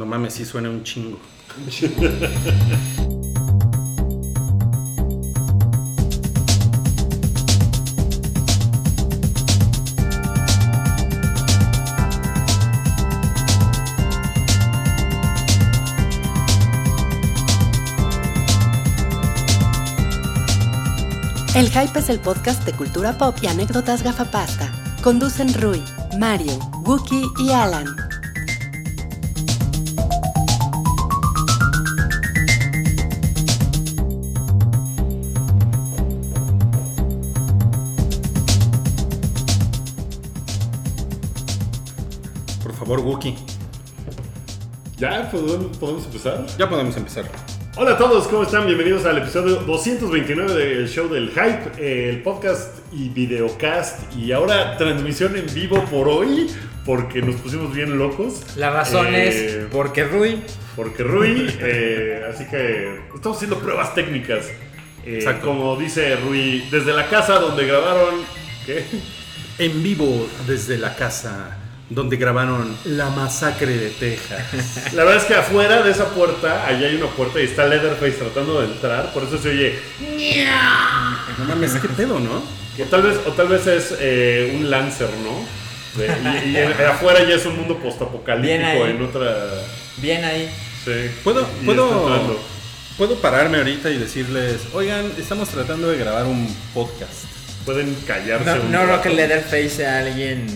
No mames, sí suena un chingo. El Hype es el podcast de cultura pop y anécdotas gafapasta. Conducen Rui, Mario, Wookie y Alan. Por favor, Wookie. ¿Ya podemos, podemos empezar? Ya podemos empezar. Hola a todos, ¿cómo están? Bienvenidos al episodio 229 del show del Hype, el podcast y videocast y ahora transmisión en vivo por hoy porque nos pusimos bien locos. La razón Eh, es porque Rui. Porque Rui, eh, así que estamos haciendo pruebas técnicas. Eh, Exacto. Como dice Rui, desde la casa donde grabaron... ¿Qué? En vivo desde la casa donde grabaron La Masacre de Texas. La verdad es que afuera de esa puerta, allá hay una puerta y está Leatherface tratando de entrar, por eso se oye... No mames, qué pedo, ¿no? Que tal vez, o tal vez es eh, un Lancer, ¿no? De- y, afuera ya es un mundo postapocalíptico en otra. Bien ahí. Sí. ¿Puedo, puedo, puedo pararme ahorita y decirles, oigan, estamos tratando de grabar un podcast. Pueden callarse. No, un no creo que Leatherface sea alguien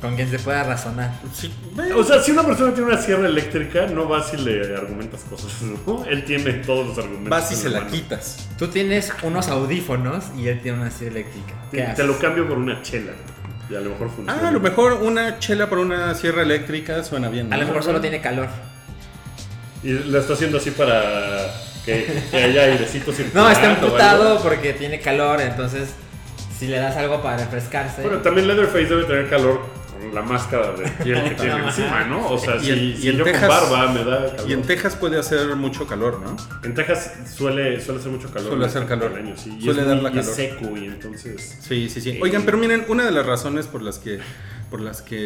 con quien se pueda razonar. Sí, O sea, si una persona tiene una sierra eléctrica, no vas y le argumentas cosas, ¿no? Él tiene todos los argumentos. vas y se la mano. quitas. Tú tienes unos audífonos y él tiene una silla eléctrica. ¿Qué Te, haces? te lo cambio por una chela. Y a lo mejor funciona. Ah, a lo mejor una chela por una sierra eléctrica suena bien. A lo mejor solo tiene calor. Y lo está haciendo así para que, que haya airecito circulando. No, está emputado porque tiene calor, entonces si le das algo para refrescarse. Bueno, también Leatherface debe tener calor con la máscara de piel que tiene encima, ¿no? O sea, Y si, en- si y en yo Texas- con barba me da calor. Y en Texas puede hacer mucho calor, ¿no? En Texas suele, suele hacer mucho calor. Suele hacer calor. año, sí. Y Suele es dar muy- la y es calor. seco y entonces... Sí, sí, sí. Eh, Oigan, pero miren, una de las razones por las que por las que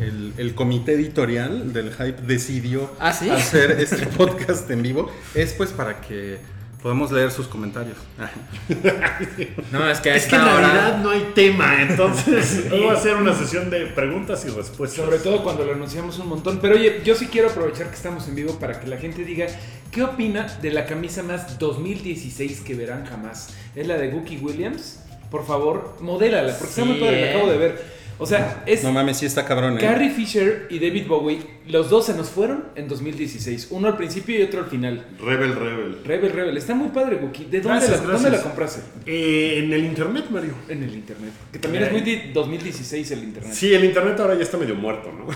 el, el comité editorial del Hype decidió ¿Ah, sí? hacer este podcast en vivo es pues para que podamos leer sus comentarios. No, es que, a Es que esta en hora- realidad no hay tema, entonces hoy va a ser una sesión de preguntas y respuestas. Sobre todo cuando lo anunciamos un montón. Pero oye, yo sí quiero aprovechar que estamos en vivo para que la gente diga qué opina de la camisa más 2016 que verán jamás. Es la de Gookie Williams. Por favor, modélala, porque está muy padre, la ¿eh? acabo de ver. O sea, es No mames, sí está cabrón, ¿eh? Carrie Fisher y David Bowie. Los dos se nos fueron en 2016. Uno al principio y otro al final. Rebel, rebel. Rebel, Rebel. Está muy padre, Gookie. ¿De dónde, Gracias, la, dónde gracias. la compraste? Eh, en el internet, Mario. En el internet. Que también es muy de 2016 el internet. Sí, el internet ahora ya está medio muerto, ¿no?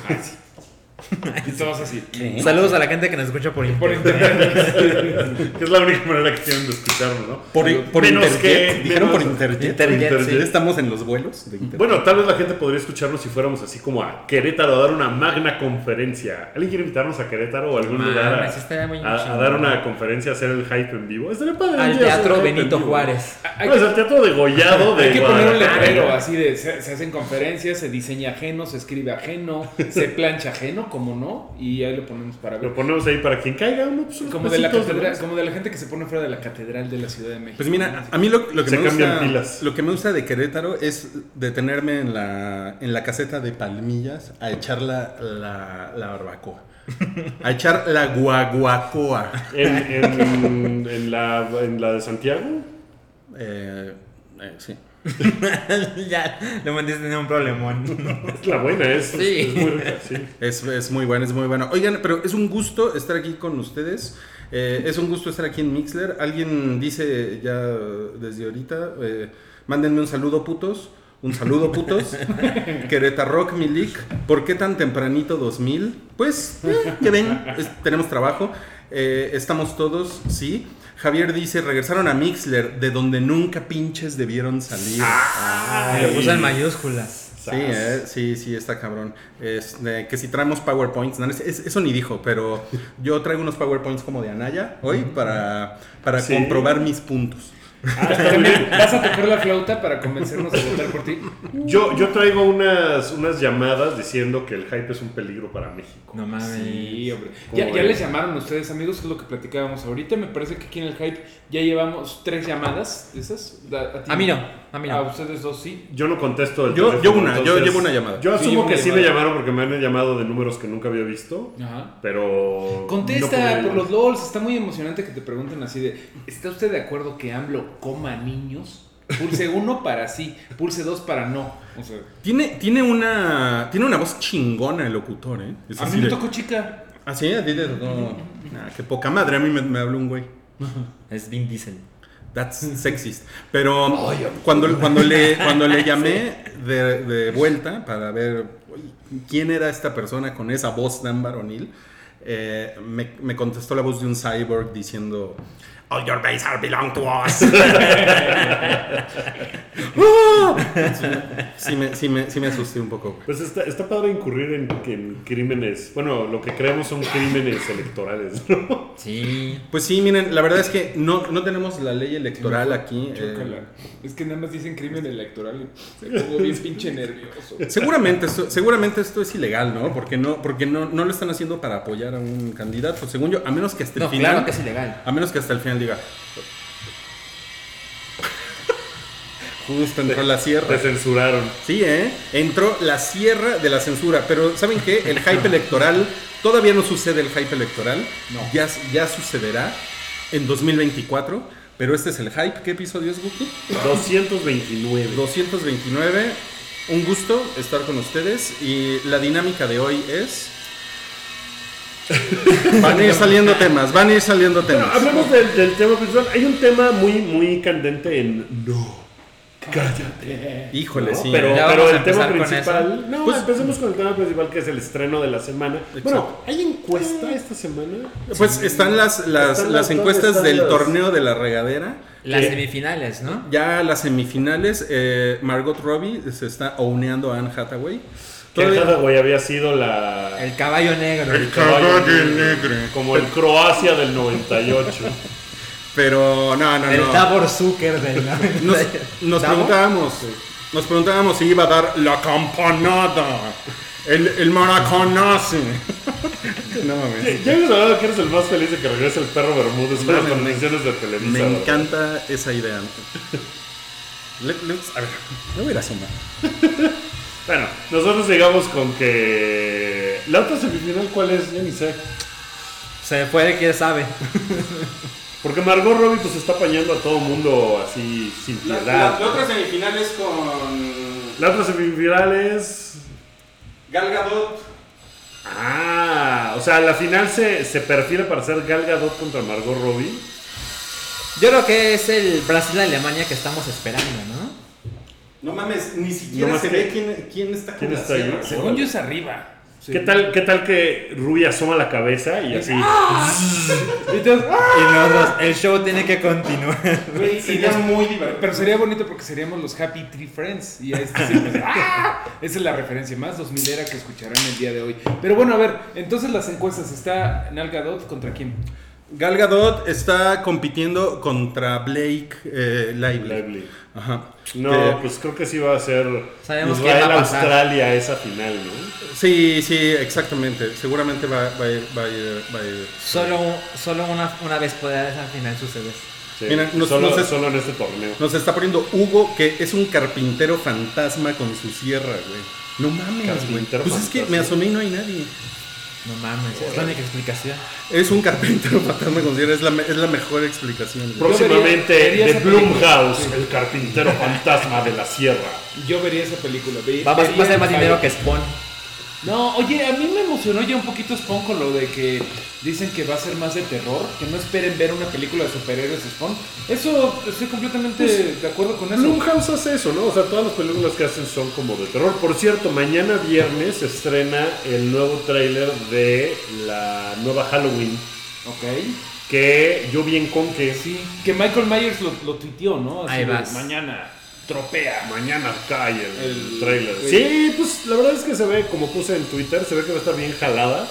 Y todos así. Saludos a la gente que nos escucha por Por internet. que es la única manera que tienen de escucharlo, ¿no? Por, por Menos internet. que- Dijeron por internet. Internet, Por sí. Estamos en los vuelos de internet. Bueno, tal vez la gente podría escucharnos si fuéramos así como a Querétaro a dar una magna conferencia. ¿Alguien quiere invitarnos a Querétaro o a algún lugar a, dar una conferencia, a hacer el hype en vivo? Estaría padre. Al Teatro Benito. Juárez. Hay Pues que- el teatro degollado de Hay que poner un letrero así de se, se hacen conferencias, se diseña ajeno, se escribe ajeno, se plancha ajeno, como no, y ahí lo ponemos para ver. Lo ponemos ahí para quien caiga, uno, pues, unos Como de la catedral, ¿no? como de la gente que se pone fuera de la catedral de la Ciudad de México. Pues mira, a mí lo, lo que Se me cambian gusta, pilas. lo que me gusta de Querétaro es detenerme en la, en la caseta de Palmillas a echar la, la, la barbacoa. A echar la guaguacoa. En, en- en la, en la de Santiago. Eh, eh, sí. ya, le mandaste en un problemón. Es la buena, es, Sí. es muy rica, sí. Es, es muy bueno, es muy bueno. Oigan, pero es un gusto estar aquí con ustedes. Eh, es un gusto estar aquí en Mixler. Alguien dice ya desde ahorita, eh, mándenme un saludo putos. Un saludo putos. Querétaro Rock Milik. ¿Por qué tan tempranito 2000? Pues, eh, ya ven, es- tenemos trabajo. Eh, estamos todos, sí. Javier dice, regresaron a Mixler, de donde nunca pinches debieron salir. Ah, lo puso en mayúsculas. Sí, eh, sí, sí, está cabrón. Este, que si traemos PowerPoints, no, es- es- eso ni dijo, pero yo traigo unos PowerPoints como de Anaya hoy para, para Sí. comprobar mis puntos. Ah, También vas a tocar la flauta para convencernos de votar por ti. Yo, yo traigo unas, unas llamadas diciendo que el hype es un peligro para México. No mames. Sí, hombre. ¿Cómo Ya, ya les llamaron ustedes, amigos, que es lo que platicábamos ahorita. Me parece que aquí en el hype ya llevamos tres llamadas de esas. A, ti- A mí no, a mí no. A ustedes dos sí. Yo no contesto el Yo- teléfono, yo una, yo llevo una llamada. Yo asumo que sí me llamaron porque me han llamado de números que nunca había visto, Ajá. pero... Contesta por los LOLs. Está muy emocionante que te pregunten así de: ¿Está usted de acuerdo que AMLO coma niños? Pulse uno para sí, pulse dos para no. O sea, Tiene, tiene, una, tiene una voz chingona el locutor, ¿eh? Es a mí me de- tocó chica. ¿Ah, sí? A ti te tocó. Nah, qué poca madre. A mí me, me habló un güey. Es Vin Diesel. That's sexist. Pero cuando, cuando, le, cuando le llamé de, de vuelta para ver quién era esta persona con esa voz tan varonil, eh, me, me contestó la voz de un cyborg diciendo All your base are belong to us. sí, me, sí, me, sí me asusté un poco. Pues está, está padre incurrir en, en crímenes, bueno, lo que creemos son crímenes electorales, ¿no? Sí. Pues sí, miren, la verdad es que no, no tenemos la ley electoral aquí. eh. Es que nada más dicen crimen electoral y se pongo bien pinche nervioso. Seguramente esto, seguramente esto es ilegal, ¿no? Porque no, porque no, no lo están haciendo para apoyar a un candidato, según yo, a menos que hasta el No, final. claro que es ilegal. A menos que hasta el final diga. Justo entró la sierra. Te censuraron. Sí, ¿eh? Entró la sierra de la censura. Pero ¿saben qué? El hype electoral, todavía no sucede el hype electoral. No. Ya, ya sucederá en 2024. Pero este es el hype. ¿Qué episodio es, Guki? 229. 229. Un gusto estar con ustedes. Y la dinámica de hoy es. Van a ir saliendo temas, van a ir saliendo Bueno, temas. hablemos del, del tema principal. Hay un tema muy, muy candente en No, cállate. Híjole, ¿no? sí. Pero, Ya pero el tema principal. No, Pues- empecemos con el tema principal que es el estreno de la semana. Bueno, ¿hay encuesta esta semana? Pues están las, las, Están las las- encuestas están del las- torneo de la regadera. Las que semifinales, ¿no? Ya las semifinales, eh, Margot Robbie se está ouneando a Anne Hathaway. Que Todavía- Hathaway había sido la. El caballo negro. El caballo negro. Como el Croacia del 98. Pero no, no, El no. Davor Zucker del Nos, nos preguntábamos, nos preguntábamos si iba a dar la campanada, el, el maracanazo. no mames. Ya habías hablado que eres el más feliz de que regrese el perro Bermúdez a las transmisiones de Televisa. Me ¿verdad? encanta esa idea. Le- a ver, me voy a ir a sumar. Bueno, nosotros llegamos con que. La otra semifinal, ¿cuál es? Ya ni sé. Se puede, quién sabe. Porque Margot Robbie pues está apañando a todo mundo así sin piedad. otra semifinal es con La otra semifinal es. Gal Gadot. Ah, o sea, la final se, se perfila para ser Gal Gadot contra Margot Robbie. Yo creo que es el Brasil-Alemania que estamos esperando, ¿no? No mames, ni siquiera No se que- ve quién, quién está con ¿Quién la está ahí? Según yo es arriba. Sí. ¿Qué tal, ¿Qué tal que Ruby asoma la cabeza y así? Y entonces, ¡ah! Y nosotros, el show tiene que continuar. Güey, Sería muy divertido. Pero sería bonito porque seríamos los Happy Tree Friends. Y a este siempre- ¡Ah! Esa es la referencia más 2000 era que escucharán el día de hoy. Pero bueno, a ver, entonces las encuestas está Nal Gadot contra quién? Gal Gadot está compitiendo contra Blake eh, Lively. Lively. Ajá. No, Que- pues creo que sí va a ser Sabemos quién va a Israel pasar. Australia esa final, ¿no? Sí, sí, exactamente. Seguramente va, va a ir, va a ir, va a ir. Solo, solo una, una vez podrá al final suceder. Sí, Mira, nos- solo, nos es- solo en este torneo. Nos está poniendo Hugo, que es un carpintero fantasma con su sierra, güey. No mames, güey. Pues es que me asomé y no hay nadie. No mames, es la única explicación. Es un carpintero fantasma con sierra, es la, es la mejor explicación. güey. Próximamente vería- vería de Blumhouse, sí. el carpintero fantasma de la sierra. Yo vería esa película. Va, va- va a ser más dinero que Spawn. No, oye, a mí me emocionó ya un poquito Spawn con lo de que dicen que va a ser más de terror, que no esperen ver una película de superhéroes Spawn. Eso, estoy completamente Pues, de acuerdo con eso. Blumhouse hace eso, ¿no? O sea, todas las películas que hacen son como de terror. Por cierto, mañana viernes se estrena el nuevo tráiler de la nueva Halloween, Ok. que yo vi en Conque. Sí, que Michael Myers lo, lo tuiteó, ¿no? Ahí de, vas. Mañana, tropea. Mañana cae el, El- tráiler. sí. Sí, pues la verdad es que se ve, como puse en Twitter, se ve que va a estar bien jalada.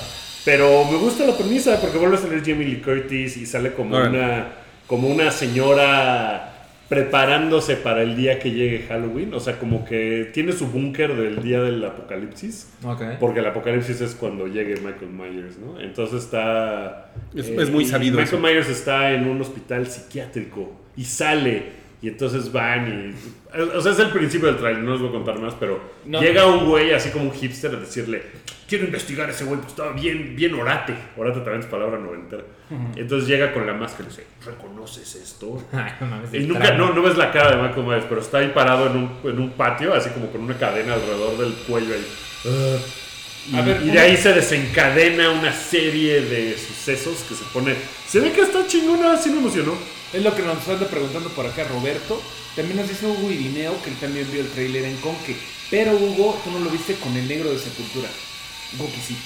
Pero me gusta la premisa porque vuelve a salir Jamie Lee Curtis y sale como una como una señora preparándose para el día que llegue Halloween. O sea, como que tiene su búnker del día del apocalipsis. Ok. Porque el apocalipsis es cuando llegue Michael Myers, ¿no? Entonces está... eh, Es- muy y sabido Michael eso. Myers está en un hospital psiquiátrico y sale. Y entonces van y... O sea, es el principio del trailer, no les voy a contar más, pero No. llega un güey así como un hipster a decirle, quiero investigar a ese güey, pues estaba bien, bien orate. Orate también es palabra noventera. Entonces llega con la máscara y dice, ¿reconoces esto? Ay, no mames, Y nunca, no, no ves la cara de Michael Myers, pero está ahí parado en un, en un patio, así como con una cadena alrededor del cuello ahí. Y, A ver, y de ahí se desencadena una serie de sucesos que se pone... Se ve que está chingona, así me emocionó. Es lo que nos anda preguntando por acá Roberto. También nos dice Hugo Irineo que él también vio el trailer en Conque. Pero Hugo, tú no lo viste con el negro de Sepultura. Que sí.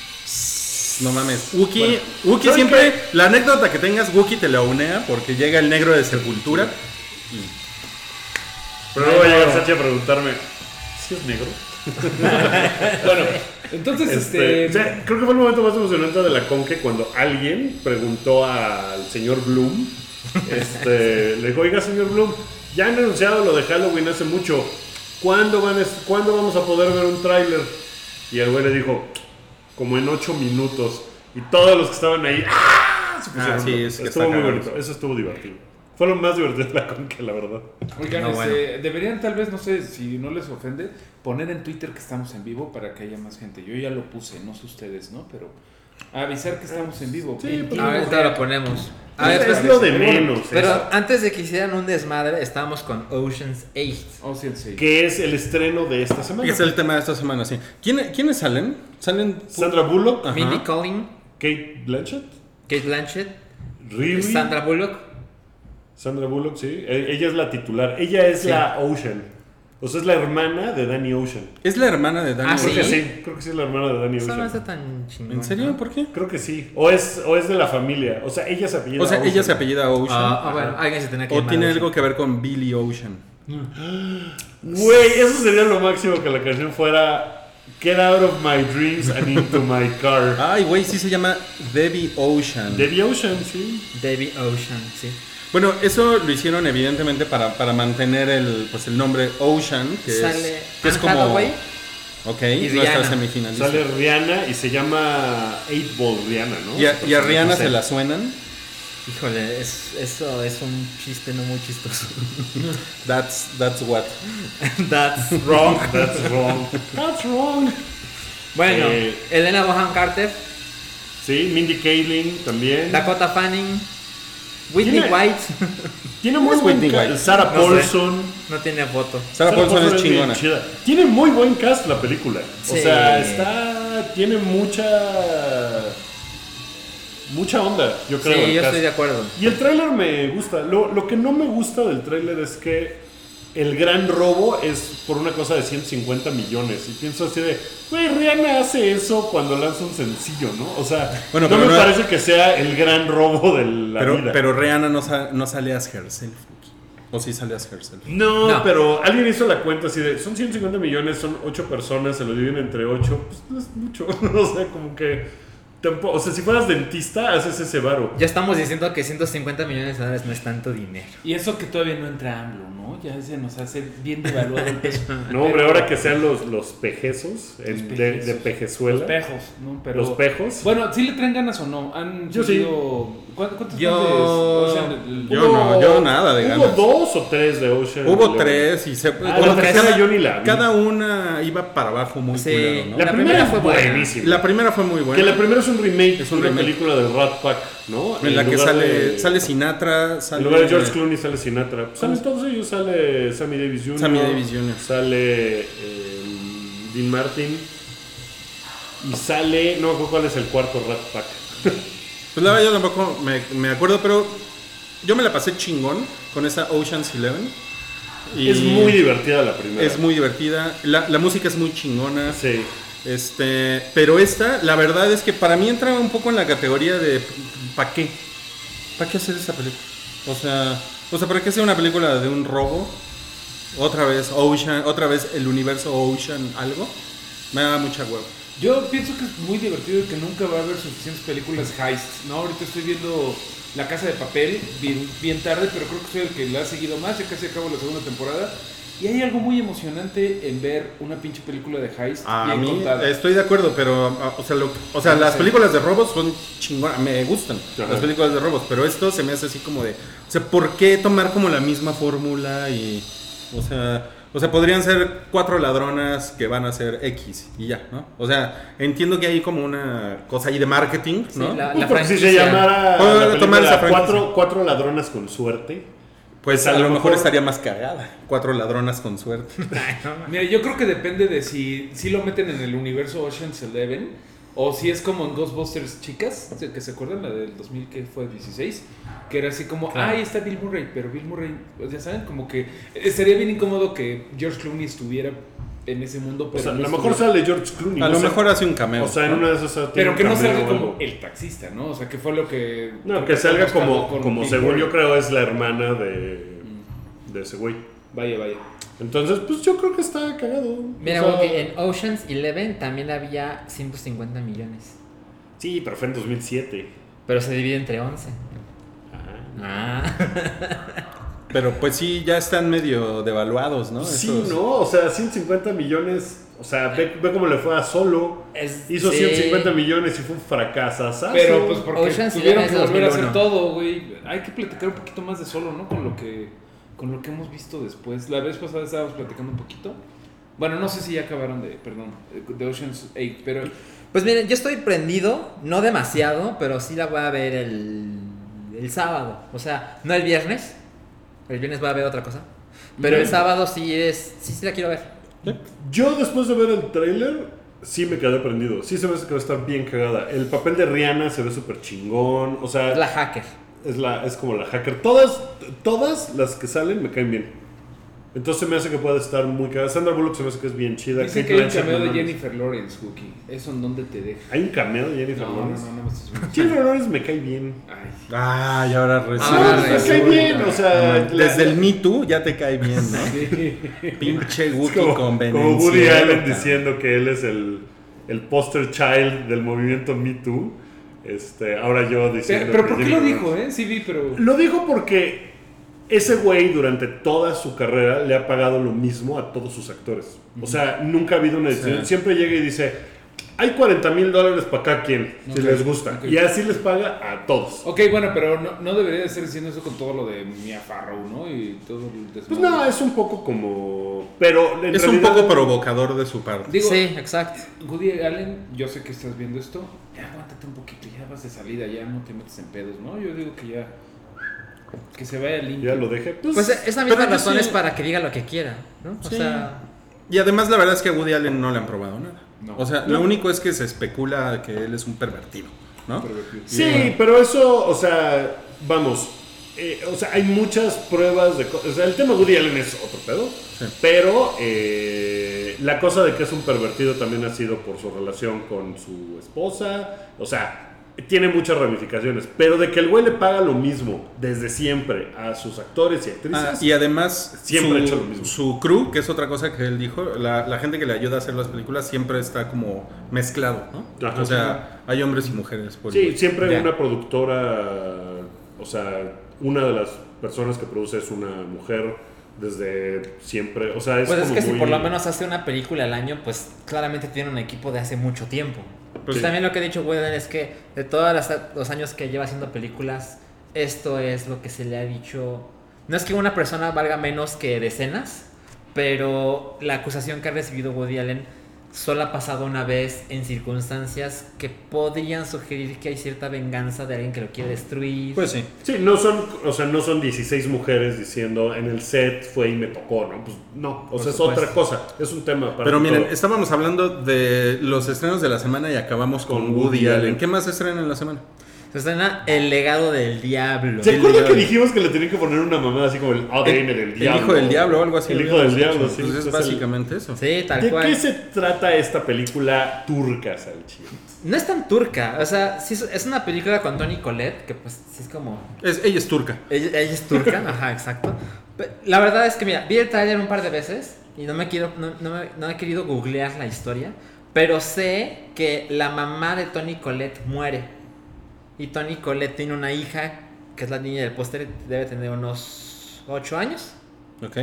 No mames. Wookie, Bueno, Wookie ¿sabes siempre, la anécdota que tengas, Wookie te la unea porque llega el negro de Sepultura. Pero luego va a llegar Sachi a preguntarme, ¿si es negro? Bueno, entonces Este, este. o sea, creo que fue el momento más emocionante de la Conque cuando alguien preguntó al señor Bloom, este, le dijo, oiga señor Bloom, ya han anunciado lo de Halloween hace mucho, ¿cuándo, van a ¿cuándo vamos a poder ver un tráiler? Y el güey le dijo, como en ocho minutos, y todos los que estaban ahí, ¡ah! Se pusieron Ah, sí, locos. es que estuvo muy bonito, eso estuvo divertido. Fue lo más divertido de la Conque, la verdad. Oigan, No, este, deberían tal vez, no sé si no les ofende, poner en Twitter que estamos en vivo para que haya más gente. Yo ya lo puse, no sé ustedes, ¿no? Pero avisar que estamos en vivo. Sí, En pues, Ahorita lo ponemos. A ver, es lo de menos. pero eso. antes de que hicieran un desmadre, estábamos con Ocean's 8. Oh, sí, sí. que es el estreno de esta semana. Es el tema de esta semana, sí. ¿Quién- ¿Quiénes salen? Salen. Sandra Bullock, Ajá. Mindy Kaling, Kate Blanchett, Kate Blanchett, Riri, Sandra Bullock. Sandra Bullock, sí. E- Ella es la titular. Ella es Sí. la Ocean. O sea, es la hermana de Danny Ocean. Es la hermana de Danny Ah, Creo ¿sí? que sí, creo que sí es la hermana de Danny Eso no Ocean. está tan chingón. ¿En serio? ¿Por qué? Creo que sí. O es, o es de la familia. O sea, ella se apellida O sea, ella Ocean. se apellida Ocean. Ah, ah, bueno, alguien se tenía que o tiene Ocean. algo que ver con Billy Ocean. Güey, eso sería lo máximo que la canción fuera Get out of my dreams and into my car. Ay, güey, sí se llama Debbie Ocean. Debbie Ocean, sí. Debbie Ocean, sí. Bueno, eso lo hicieron evidentemente para, para mantener el, pues, el nombre Ocean, que Sale es, que es como... Hathaway Ok, y nuestra semifinalista. Sale Rihanna y se llama 8 Ball Rihanna, ¿no? Y a, y a No Rihanna sé. se la suenan. Híjole, es, eso es un chiste no muy chistoso. That's, that's what. That's Wrong, that's wrong. That's wrong. Bueno, Eh, Elena Bohan Carter, Sí, Mindy Kaling también. Dakota Fanning, Whitney Tiene- White. Tiene muy buen Whitney cast. White? Sarah No sé. Paulson. No tiene foto. Sarah Paulson es chingona. chida. Tiene muy buen cast la película. O sea, está. Tiene mucha. Mucha onda, yo creo. Sí, yo cast. estoy de acuerdo. Y el tráiler me gusta. Lo, lo que no me gusta del tráiler es que el gran robo es por una cosa de 150 millones. Y pienso así de, güey, Rihanna hace eso cuando lanza un sencillo, ¿no? O sea, Bueno, no me no- parece que sea el gran robo de la Pero, vida. pero Rihanna no, sa- no sale as herself. O sí sale as herself. no, No. pero alguien hizo la cuenta así de, son 150 millones, son 8 personas, se lo dividen entre 8. Pues no es mucho. o sea, como que... tampoco- o sea, si fueras dentista, haces ese varo. Ya estamos diciendo que 150 millones de dólares no es tanto dinero. Y eso que todavía no entra AMLO, ¿no? Ya se nos hace bien devaluado el peso. No, hombre, ahora que sean los, los pejezos, Los de, pejezos. de pejezuela. Los pejos, ¿no? Pero, Los pejos. Bueno, ¿sí le traen ganas o no? ¿Han Yo sí. ¿Cuántos Yo-? El- Yo no, yo nada de ¿Hubo ganas. dos o tres de Ocean? Hubo Eleven? tres y se... Ah, bueno, la tercera yo ni la vi. cada una iba para abajo muy Sí. culero, ¿no? La, La primera, fue buena. buenísima. La primera fue muy buena. Que la primera es un remake, Es un una remake. película de Rat Pack, ¿no? En la que sale, de- sale Sinatra, sale... En lugar de George Clooney sale Sinatra. Salen todos ellos, sale Sammy Davis Jr. Sammy Davis Jr. Sale eh, Dean Martin. Y sale, no me acuerdo cuál es el cuarto Rat Pack. Pues la verdad yo tampoco me, me acuerdo, pero yo me la pasé chingón con esa Ocean's Eleven. Y Es muy divertida la primera. Es muy divertida. La, la música es muy chingona. Sí. Este, pero esta, la verdad es que para mí entra un poco en la categoría de ¿para qué? ¿Para qué hacer esta película? O sea, o sea, ¿para qué hacer una película de un robo? Otra vez Ocean, otra vez el universo Ocean algo. Me da mucha hueva. Yo pienso que es muy divertido y que nunca va a haber suficientes películas heists, ¿no? Ahorita estoy viendo La Casa de Papel, bien, bien tarde, pero creo que soy el que la ha seguido más, ya casi acabo la segunda temporada. Y hay algo muy emocionante en ver una pinche película de heist A bien mí contada. estoy de acuerdo, pero ah, o sea, lo- o sea No las sé. películas de robos son chingonas, me gustan Ajá. las películas de robos, pero esto se me hace así como de, o sea, ¿por qué tomar como la misma fórmula y, o sea, o sea, podrían ser cuatro ladronas que van a ser X y ya, ¿no? O sea, entiendo que hay como una cosa ahí de marketing, Sí, ¿no? la- Pues porque si se llamara la tomar esa franquicia. cuatro, cuatro ladronas con suerte. Pues a a, lo lo mejor mejor- estaría más cagada, cuatro ladronas con suerte. Mira, yo creo que depende de si, si lo meten en el universo Ocean's Eleven o si es como en Ghostbusters Chicas, ¿se- que se acuerdan la del 2000 que fue 16, que era así como, Claro. ahí está Bill Murray, pero Bill Murray, sea, saben como que estaría bien incómodo que George Clooney estuviera en ese mundo, O pero sea, a lo mejor sale George Clooney. A no lo mejor hace un cameo. O sea, en una de esas. pero que no salga como algo. el taxista, ¿no? O sea, que fue lo que No, que salga como, como según yo creo es la hermana de, de ese güey. Vaya, vaya. Entonces, pues yo creo que está cagado. Mira, O sea, en Ocean's Eleven también había 150 millones. Sí, pero fue en 2007. Pero se divide entre 11. Ah. Ah. Pero pues sí, ya están medio devaluados, ¿no? Sí, Esos- ¿no? O sea, 150 millones. O sea, ve, ve cómo le fue a Solo. Es- Hizo sí. 150 millones y fue un fracaso. Pero pues porque Ocean's tuvieron que volver a hacer 2001. todo, güey. Hay que platicar un poquito más de solo, ¿no? Con lo que con lo que hemos visto después. La vez pasada estábamos platicando un poquito. Bueno, no sé si ya acabaron de, perdón, de Ocean's 8, pero Pues miren, yo estoy prendido, no demasiado, pero sí la voy a ver el, el sábado. O sea, no el viernes. El viernes voy a ver otra cosa. Pero el sábado sí es. Sí, sí la quiero ver. Yo después de ver el tráiler, sí me quedé prendido. Sí se hace que va a estar bien cagada. El papel de Rihanna se ve súper chingón. O sea, Es la hacker. es, la, es como la hacker. Todas, todas las que salen me caen bien. Entonces me hace que puede estar muy cagada. Sandra Bullock se me hace que es bien chida. Kate que hay un cameo no de. Jennifer Lawrence, Wookie. ¿Eso en dónde te deja? Hay un cameo de Jennifer No, no, Lawrence. no, no viendo. Jennifer Lawrence me cae bien. Ay. Ay, ahora Ah, resulta. No, me cae bien. O sea, la- Desde el Me Too ya te cae bien, ¿no? Sí. Pinche Es Wookiee como, Woody Allen diciendo que él es el, el poster child del movimiento Me Too. Este, ahora yo diciendo. Pero, pero que ¿por qué lo dijo, Lawrence- eh? Sí vi, pero... Lo dijo porque ese güey durante toda su carrera le ha pagado lo mismo a todos sus actores. O sea, nunca ha habido una decisión. Sí. Siempre llega y dice, hay 40 mil dólares para cada quien, si les gusta. Y así les paga a todos. Ok, bueno, pero no, no debería de estar diciendo eso con todo lo de Mia Farrow, ¿no? Y todo el Pues no, es un poco como... Pero en Es un poco provocador de su parte. Digo, sí, exacto. Woody Allen, yo sé que estás viendo esto. Ya aguántate un poquito, ya vas de salida, ya no te metes en pedos, ¿no? Yo digo que ya. Que se vaya limpio. Ya lo dejé. Pues, Pues es la misma razón sí- es para que diga lo que quiera, ¿no? O Sí. sea, Y además la verdad es que a Woody Allen no le han probado nada. No. O sea, lo único es que se especula que él es un pervertido, ¿no? Pervertido. Sí, pero eso, o sea, vamos. eh, o sea, hay muchas pruebas de... co- O sea, el tema Woody Allen es otro pedo. Sí. Pero eh, la cosa de que es un pervertido también ha sido por su relación con su esposa. O sea, tiene muchas ramificaciones. Pero de que el güey le paga lo mismo desde siempre a sus actores y actrices. Ah, y además, Siempre su, ha hecho lo mismo. su crew, que es otra cosa que él dijo, la, la gente que le ayuda a hacer las películas siempre está como mezclado, ¿no? Ajá. o sea, hay hombres y mujeres. por Sí, igual. siempre Ya. una productora, o sea, una de las personas que produce es una mujer desde siempre, o sea, es pues es que si por lo menos hace una película al año, pues claramente tiene un equipo de hace mucho tiempo. Pues Sí. también lo que ha dicho Woody Allen es que de todos los años que lleva haciendo películas, esto es lo que se le ha dicho. No es que una persona valga menos que decenas, pero la acusación que ha recibido Woody Allen solo ha pasado una vez en circunstancias que podrían sugerir que hay cierta venganza de alguien que lo quiere destruir. Pues sí. Sí, no son, o sea, no son 16 mujeres diciendo en el set fue y me tocó, ¿no? Pues no, o sea, es otra cosa, es un tema para Pero miren, todo. estábamos hablando de los estrenos de la semana y acabamos con, Con Woody, Woody Allen. Allen. ¿Qué más estrena en la semana? Se estrena El legado del diablo. ¿Se el acuerdan que dijimos que le tenían que poner una mamada así como el ADN del El diablo? hijo del diablo o algo así. El hijo del diablo, sí. Pues es el- básicamente eso. Sí, tal ¿De cual. qué se trata esta película turca, Salchi? No es tan turca, o sea, sí es, una película con Tony Collette, que pues sí es como... Es, ella es turca. Ella, ella es turca, ajá, exacto. La verdad es que, mira, vi el trailer un par de veces y no me, quiero, no, no me- no he querido googlear la historia, pero sé que la mamá de Tony Collette muere. Y Tony Collette tiene una hija que es la niña del póster, debe tener unos 8 años. Ok.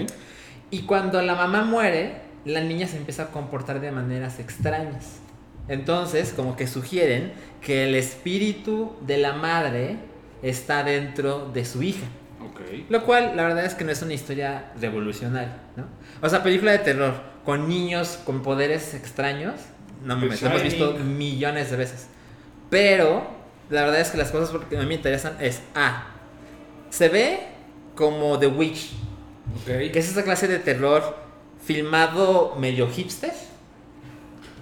Y cuando la mamá muere, la niña se empieza a comportar de maneras extrañas. Entonces, como que sugieren que el espíritu de la madre está dentro de su hija. Ok. Lo cual, la verdad es que no es una historia revolucionaria, ¿no? O sea, película de terror con niños con poderes extraños, no mames, lo hemos visto millones de veces. Pero, la verdad es que las cosas que a mí me interesan es, A, se ve como The Witch, Ok. que es esa clase de terror filmado medio hipster,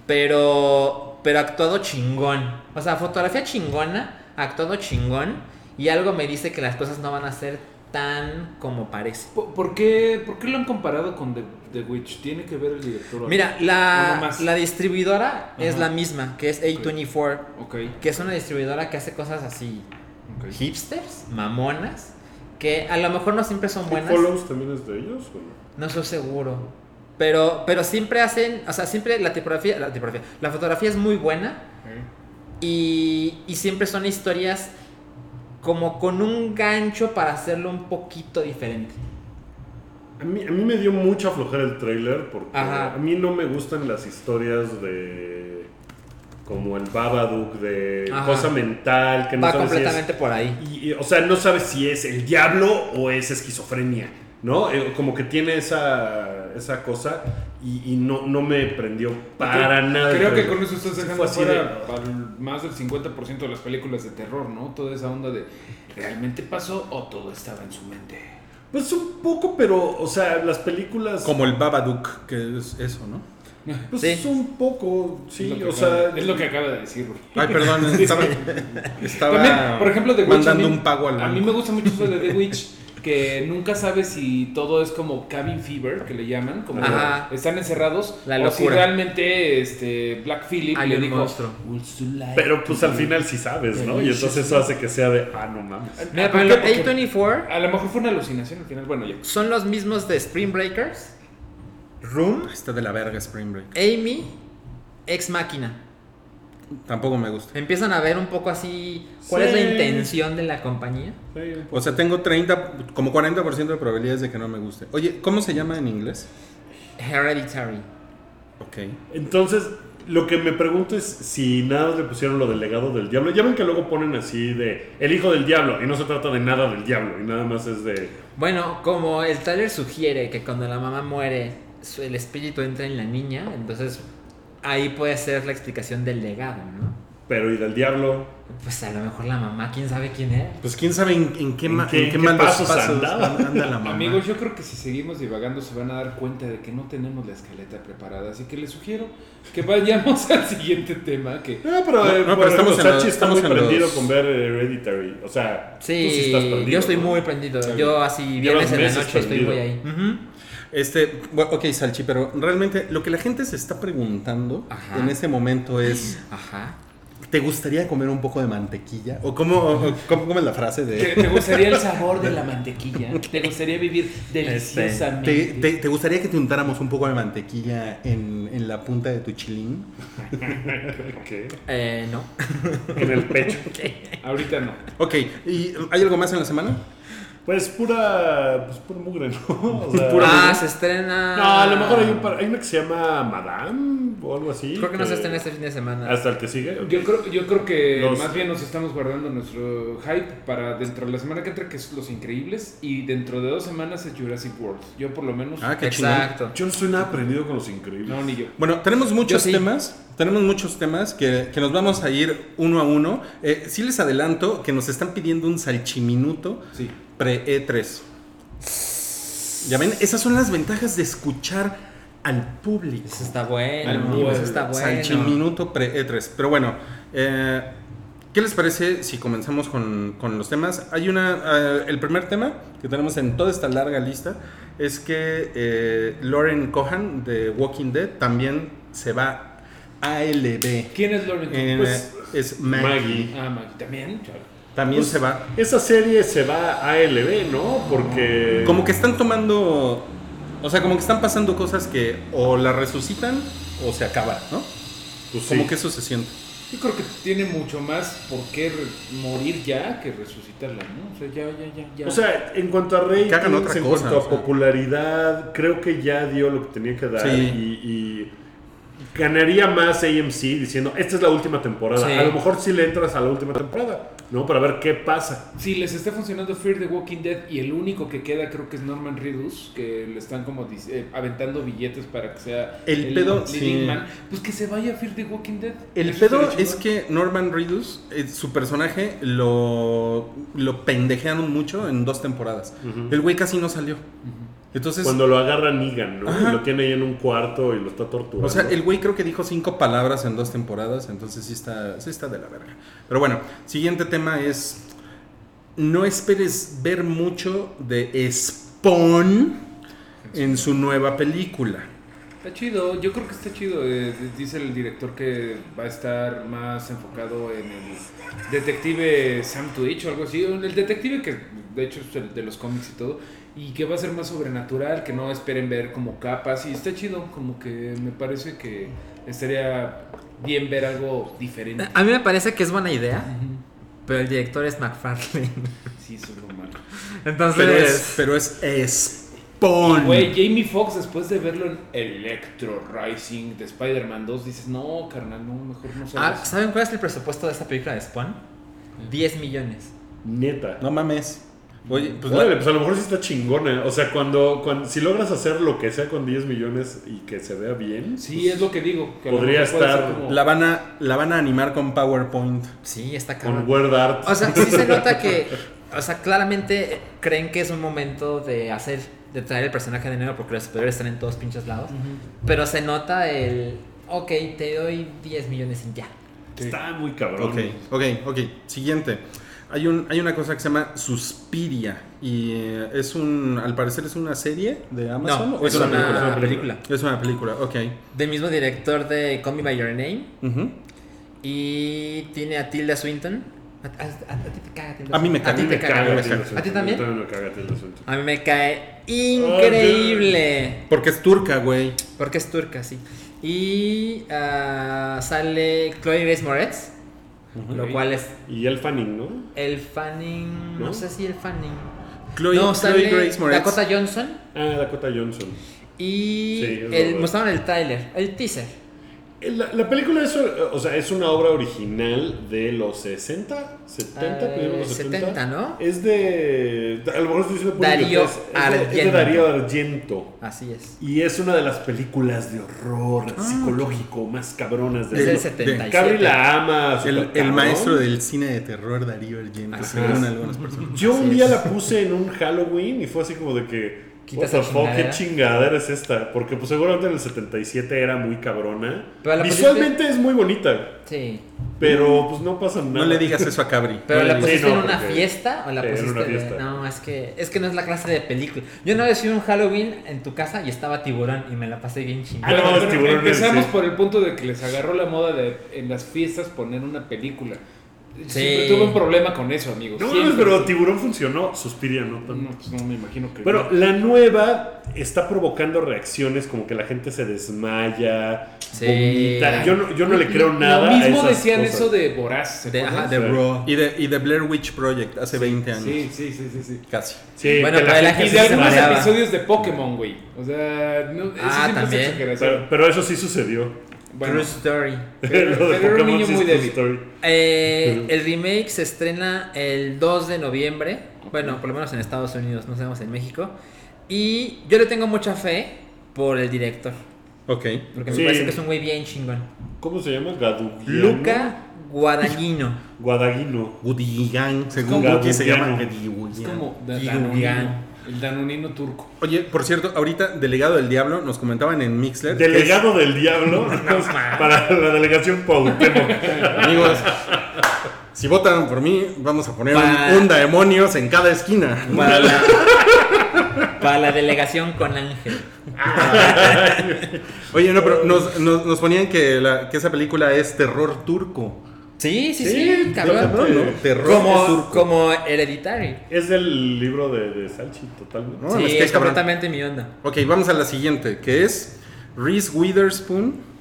pero, pero actuado chingón. O sea, fotografía chingona, actuado chingón, y algo me dice que las cosas no van a ser tan como parece. ¿Por, por qué, ¿Por qué lo han comparado con The, The Witch? ¿Tiene que ver el director? Mira, la, la distribuidora es la misma, que es A24, Ok. que es una distribuidora que hace cosas así ok. hipsters, mamonas, que a lo mejor no siempre son ¿It buenas. Follows también es de ellos? o no? No estoy seguro. Pero, pero siempre hacen, o sea, siempre la tipografía, la tipografía, la fotografía es muy buena y, y siempre son historias como con un gancho para hacerlo un poquito diferente. A mí, a mí me dio mucha flojera el trailer porque Ajá. a mí no me gustan las historias de como el Babadook de Ajá. cosa mental que no Va sabes si es- completamente por ahí. y- y, o sea, no sabes si es el diablo o es esquizofrenia, ¿no? Eh, como que tiene esa, esa cosa y, y no, no me prendió para nada. Creo que con eso estás dejando fuera de- más del 50% de las películas de terror, ¿no? Toda esa onda de ¿realmente pasó o todo estaba en su mente? Pues un poco, pero, o sea, las películas... Como el Babadook, que es eso, ¿no? Pues Sí. un poco, sí, o acaba, sea... es lo que acaba de decir. Ay, perdón, estaba, estaba También, por ejemplo, The Witch. mandando mí, un pago al A mí me gusta mucho eso de The Witch, que nunca sabes si todo es como cabin fever, que le llaman, como Ajá. están encerrados, La o si locura. realmente este, Black Phillip Hay le un dijo, monstruo. "Would you like Pero pues to al be final sí sabes, ¿no? Y delicious?" entonces eso hace que sea de, ah, no mames. Mira. Porque A24 A lo mejor fue una alucinación al final, bueno, ya. son los mismos de Spring Breakers, Room, Está de la verga Spring Break. Amy, Ex Máquina. Tampoco me gusta. Empiezan a ver un poco así cuál Sí. es la intención de la compañía. Sí. O sea, tengo 30, como 40% de probabilidades de que no me guste. Oye, ¿cómo se llama en inglés? Hereditary. Ok. Entonces, lo que me pregunto es si nada le pusieron lo del legado del diablo. Ya ven que luego ponen así de el hijo del diablo y no se trata de nada del diablo y nada más es de... Bueno, como el trailer sugiere que cuando la mamá muere, su- el espíritu entra en la niña, entonces ahí puede ser la explicación del legado, ¿no? Pero y del diablo. Pues a lo mejor la mamá, quién sabe quién es. Pues quién sabe en, en qué, ¿En ma- qué- en qué qué malos pasos pasos, andaba? anda la mamá. Amigos, yo creo que si seguimos divagando se van a dar cuenta de que no tenemos la escaleta preparada, así que les sugiero que vayamos al siguiente tema, que No, pero, No, eh, no, por pero estamos en los- Sachi está muy estamos en prendido los- con ver Hereditary. O sea, Sí, tú sí estás prendido. yo estoy ¿no? muy prendido. Yo así Llevas viernes en la meses noche estoy muy ahí. Ujú. Este, bueno, ok, Salchi, pero realmente lo que la gente se está preguntando Ajá. en este momento es, Ajá. ¿te gustaría comer un poco de mantequilla? ¿O cómo, o cómo, cómo es la frase ¿te, de... te gustaría el sabor de la mantequilla? ¿Te gustaría vivir deliciosamente? ¿Te, te, te gustaría que te untáramos un poco de mantequilla en, en la punta de tu chilín? ¿Qué? Eh, no. En el pecho. Ahorita no. Ok, ¿y hay algo más en la semana? Pues pura, pues pura mugre, ¿no? O sea, ah, se estrena. No, a lo mejor hay, un par- hay una que se llama Madame o algo así. Creo que no se que- estrena este fin de semana. Hasta el que sigue. Yo creo, yo creo que Los- más bien nos estamos guardando nuestro hype para dentro de la semana que entra, que es Los Increíbles, y dentro de dos semanas es Jurassic World. Yo por lo menos... Ah, qué chingón. Exacto. Yo no estoy nada aprendido con los increíbles. No, ni yo. Bueno, tenemos muchos Yo sí. temas, tenemos muchos temas que, que nos vamos a ir uno a uno. Eh, sí les adelanto que nos están pidiendo un salchiminuto Sí. pre-E3. Ya ven, esas son las ventajas de escuchar al público. Eso está bueno. Al pueblo. Eso está bueno. Salchiminuto pre-E3. Pero bueno, eh, ¿qué les parece si comenzamos con, con los temas? Hay una. eh, el primer tema que tenemos en toda esta larga lista es que eh, Lauren Cohan de Walking Dead también se va a ALB. ¿Quién es Lauren? Eh, Pues, es Maggie. Maggie. ah, Maggie, también. claro. También Pues, se va. Esa serie se va a ALB, ¿no? Porque. Como que están tomando. O sea, como que están pasando cosas que o la resucitan o se acaba, ¿no? Pues sí. Como que eso se siente. Yo creo que tiene mucho más por qué morir ya que resucitarla, ¿no? O sea, ya, ya, ya, ya. O sea, en cuanto a otra en cosa, cuanto a o sea. popularidad, creo que ya dio lo que tenía que dar Sí. y, y ganaría más AMC diciendo, esta es la última temporada. Sí. A lo mejor sí le entras a la última temporada, ¿no? Para ver qué pasa. si les está funcionando Fear the Walking Dead y el único que queda creo que es Norman Reedus, que le están como eh, aventando billetes para que sea El pedo, sí. man, pues que se vaya a Fear the Walking Dead. El Eso pedo es que Norman Reedus, eh, su personaje, lo, lo pendejearon mucho en dos temporadas. El güey casi no salió. Entonces, Cuando lo agarra Negan, ¿no? Ajá. Y lo tiene ahí en un cuarto y lo está torturando. o sea, el güey creo que dijo cinco palabras en dos temporadas, entonces sí está, sí está de la verga. Pero bueno, siguiente tema es, no esperes ver mucho de Spawn en su nueva película. Está chido, yo creo que está chido. eh, dice el director que va a estar más enfocado en el detective Sam Twitch o algo así. El detective que de hecho es el de los cómics y todo. Y que va a ser más sobrenatural, que no esperen ver como capas. Y está chido, como que me parece que estaría bien ver algo diferente. A mí me parece que es buena idea, pero el director es McFarlane. Sí, eso es lo malo. Entonces, Pero es, pero es Spawn. Güey, Jamie Foxx después de verlo en Electro Rising de Spider-Man 2, dices, no, carnal, no, mejor no Ah, salgas. ¿saben cuál es el presupuesto de esta película de Spawn? 10 millones. Neta. No mames. Oye, pues la- Órale, pues a lo mejor sí está chingona. O sea, cuando, cuando si logras hacer lo que sea con 10 millones y que se vea bien, Sí, es lo que digo. Que Podría estar como- la, van a, la van a animar con PowerPoint. Sí, está con cabrón. Word Art. O sea, sí se nota que, o sea, claramente creen que es un momento de hacer, de traer el personaje de nuevo porque los superiores están en todos pinches lados. Pero se nota el, ok, te doy 10 millones y ya. está muy cabrón. Ok, ok, ok. Siguiente. Hay, un, hay una cosa que se llama Suspiria. Y eh, es un. Al parecer es una serie de Amazon. No, ¿o es una, una, película? película. Es una película, ok. Del mismo director de Call Me By Your Name. Y tiene a Tilda Swinton. A, a- a- a ti te caga Tilda A mí me Swinton. caga, A ti te Me caga. caga me Tilda caga. Swinton. ¿A ti también? A mí me caga Tilda Swinton. A mí me cae increíble. Porque es turca, güey. Porque es turca, sí. Y ah, sale Chloe Grace Moretz. Lo cual es Y el Fanning, ¿no? el Fanning. No, ¿No? sé si el Fanning. Chloe, no, Chloe Grace Moretz. Dakota Johnson. Ah, Dakota Johnson. Y Sí, el, mostraron el trailer, el teaser. La, la película es, o sea, es una obra original de los 60, 70, Eh, primero los 70. 70, ¿no? Es de. A lo mejor estoy diciendo Darío es, es de, es de Argento. Darío Argento. Así es. Y es una de las películas de horror psicológico más cabronas Es del del 77. Cabri la ama. El, el maestro del cine de terror, Darío Argento, según algunas personas. Yo un Así día es. la puse en un Halloween y fue así como de que. Esa fuck, qué chingadera. es esta. Porque pues seguramente en el 77 era muy cabrona. Pero Visualmente es muy bonita. Sí. Pero pues no pasa nada. No le digas eso a Cabri. Pero No la pusiste Sí, no, en una fiesta o la Sí, en pusiste una fiesta. No, es que es que no es la clase de película. Yo una vez un Halloween en tu casa y estaba tiburón y me la pasé bien chingón. Ah, no, Bueno, empezamos sí. por el punto de que les agarró la moda de en las fiestas poner una película. Sí. Siempre tuve un problema con eso, amigos. No, siempre. pero Tiburón funcionó. Suspiria no tanto. No, pues no me imagino que. Bueno, la nueva está provocando reacciones como que la gente se desmaya, Sí. vomita. Yo no, yo no le creo nada. Lo mismo a esas decían cosas. eso de Voraz. ¿se De- ajá, de Sí. Raw. Y de, y de Blair Witch Project hace 20 años. Sí, sí, sí, sí, sí. Casi. Sí, Bueno, que pero la Y gente de algunos episodios de Pokémon, güey. O sea, no, eso Ah, es también. exageración. pero, pero eso sí sucedió. Bueno, True Story. pero, pero era un niño muy débil. Eh, el remake se estrena el 2 de noviembre. Bueno, por lo menos en Estados Unidos, no sabemos en México. Y yo le tengo mucha fe por el director. Ok. Porque Sí. me parece que es un güey bien chingón. ¿Cómo se llama? Gadugiano. Luca Guadagnino. Guadagnino. Gudigan, según Wiki se llama Gudiano. Es como Gugan. El danonino turco. Oye, por cierto, ahorita Delegado del Diablo nos comentaban en Mixler. Delegado del diablo para la delegación Cuauhtémoc. es- amigos, si votan por mí, vamos a poner un, Pa- un demonios en cada esquina. Para la, para la delegación con Ángel. Oye, no, pero nos, nos, nos ponían que, la, que esa película es terror turco. Sí, sí, Sí, sí, cabrón. cabrón, ¿no? Terror Como, como Hereditary. Es del libro de, de Salchi, totalmente. No, sí, es que es cabrón. completamente mi onda. Ok, vamos a la siguiente, que es Reese Witherspoon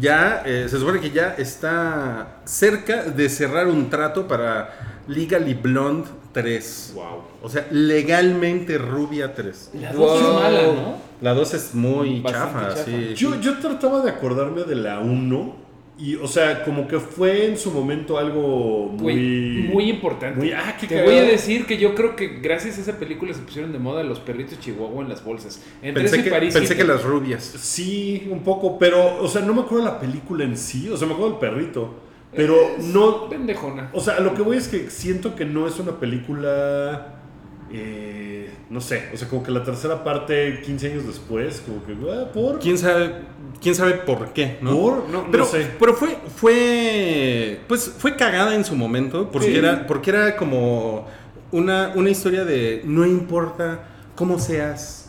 ya eh, se supone que ya está cerca de cerrar un trato para Legally Blonde 3. Wow. O sea, legalmente Rubia 3. La dos es Wow. mala, ¿no? La 2 es muy Bastante chafa, chafa. sí. Yo, yo trataba de acordarme de la 1 y, o sea, como que fue en su momento algo Güey, muy... muy importante. muy- ah, qué Te cagado. voy a decir que yo creo que gracias a esa película se pusieron de moda los perritos chihuahua en las bolsas. Entre Pensé, que, Paris pensé que las rubias. Sí, un poco, pero, o sea, no me acuerdo de la película en sí, o sea, me acuerdo del perrito, pero Es no... Pendejona. O sea, lo que voy es que siento que no es una película... eh, no sé, o sea, como que la tercera parte, 15 años después, como que, ah, ¿por? ¿Quién sabe, quién sabe por qué? ¿no? ¿Por? No, no pero, sé. pero fue, fue, pues fue cagada en su momento, porque, Sí. era, porque era como una, una historia de no importa cómo seas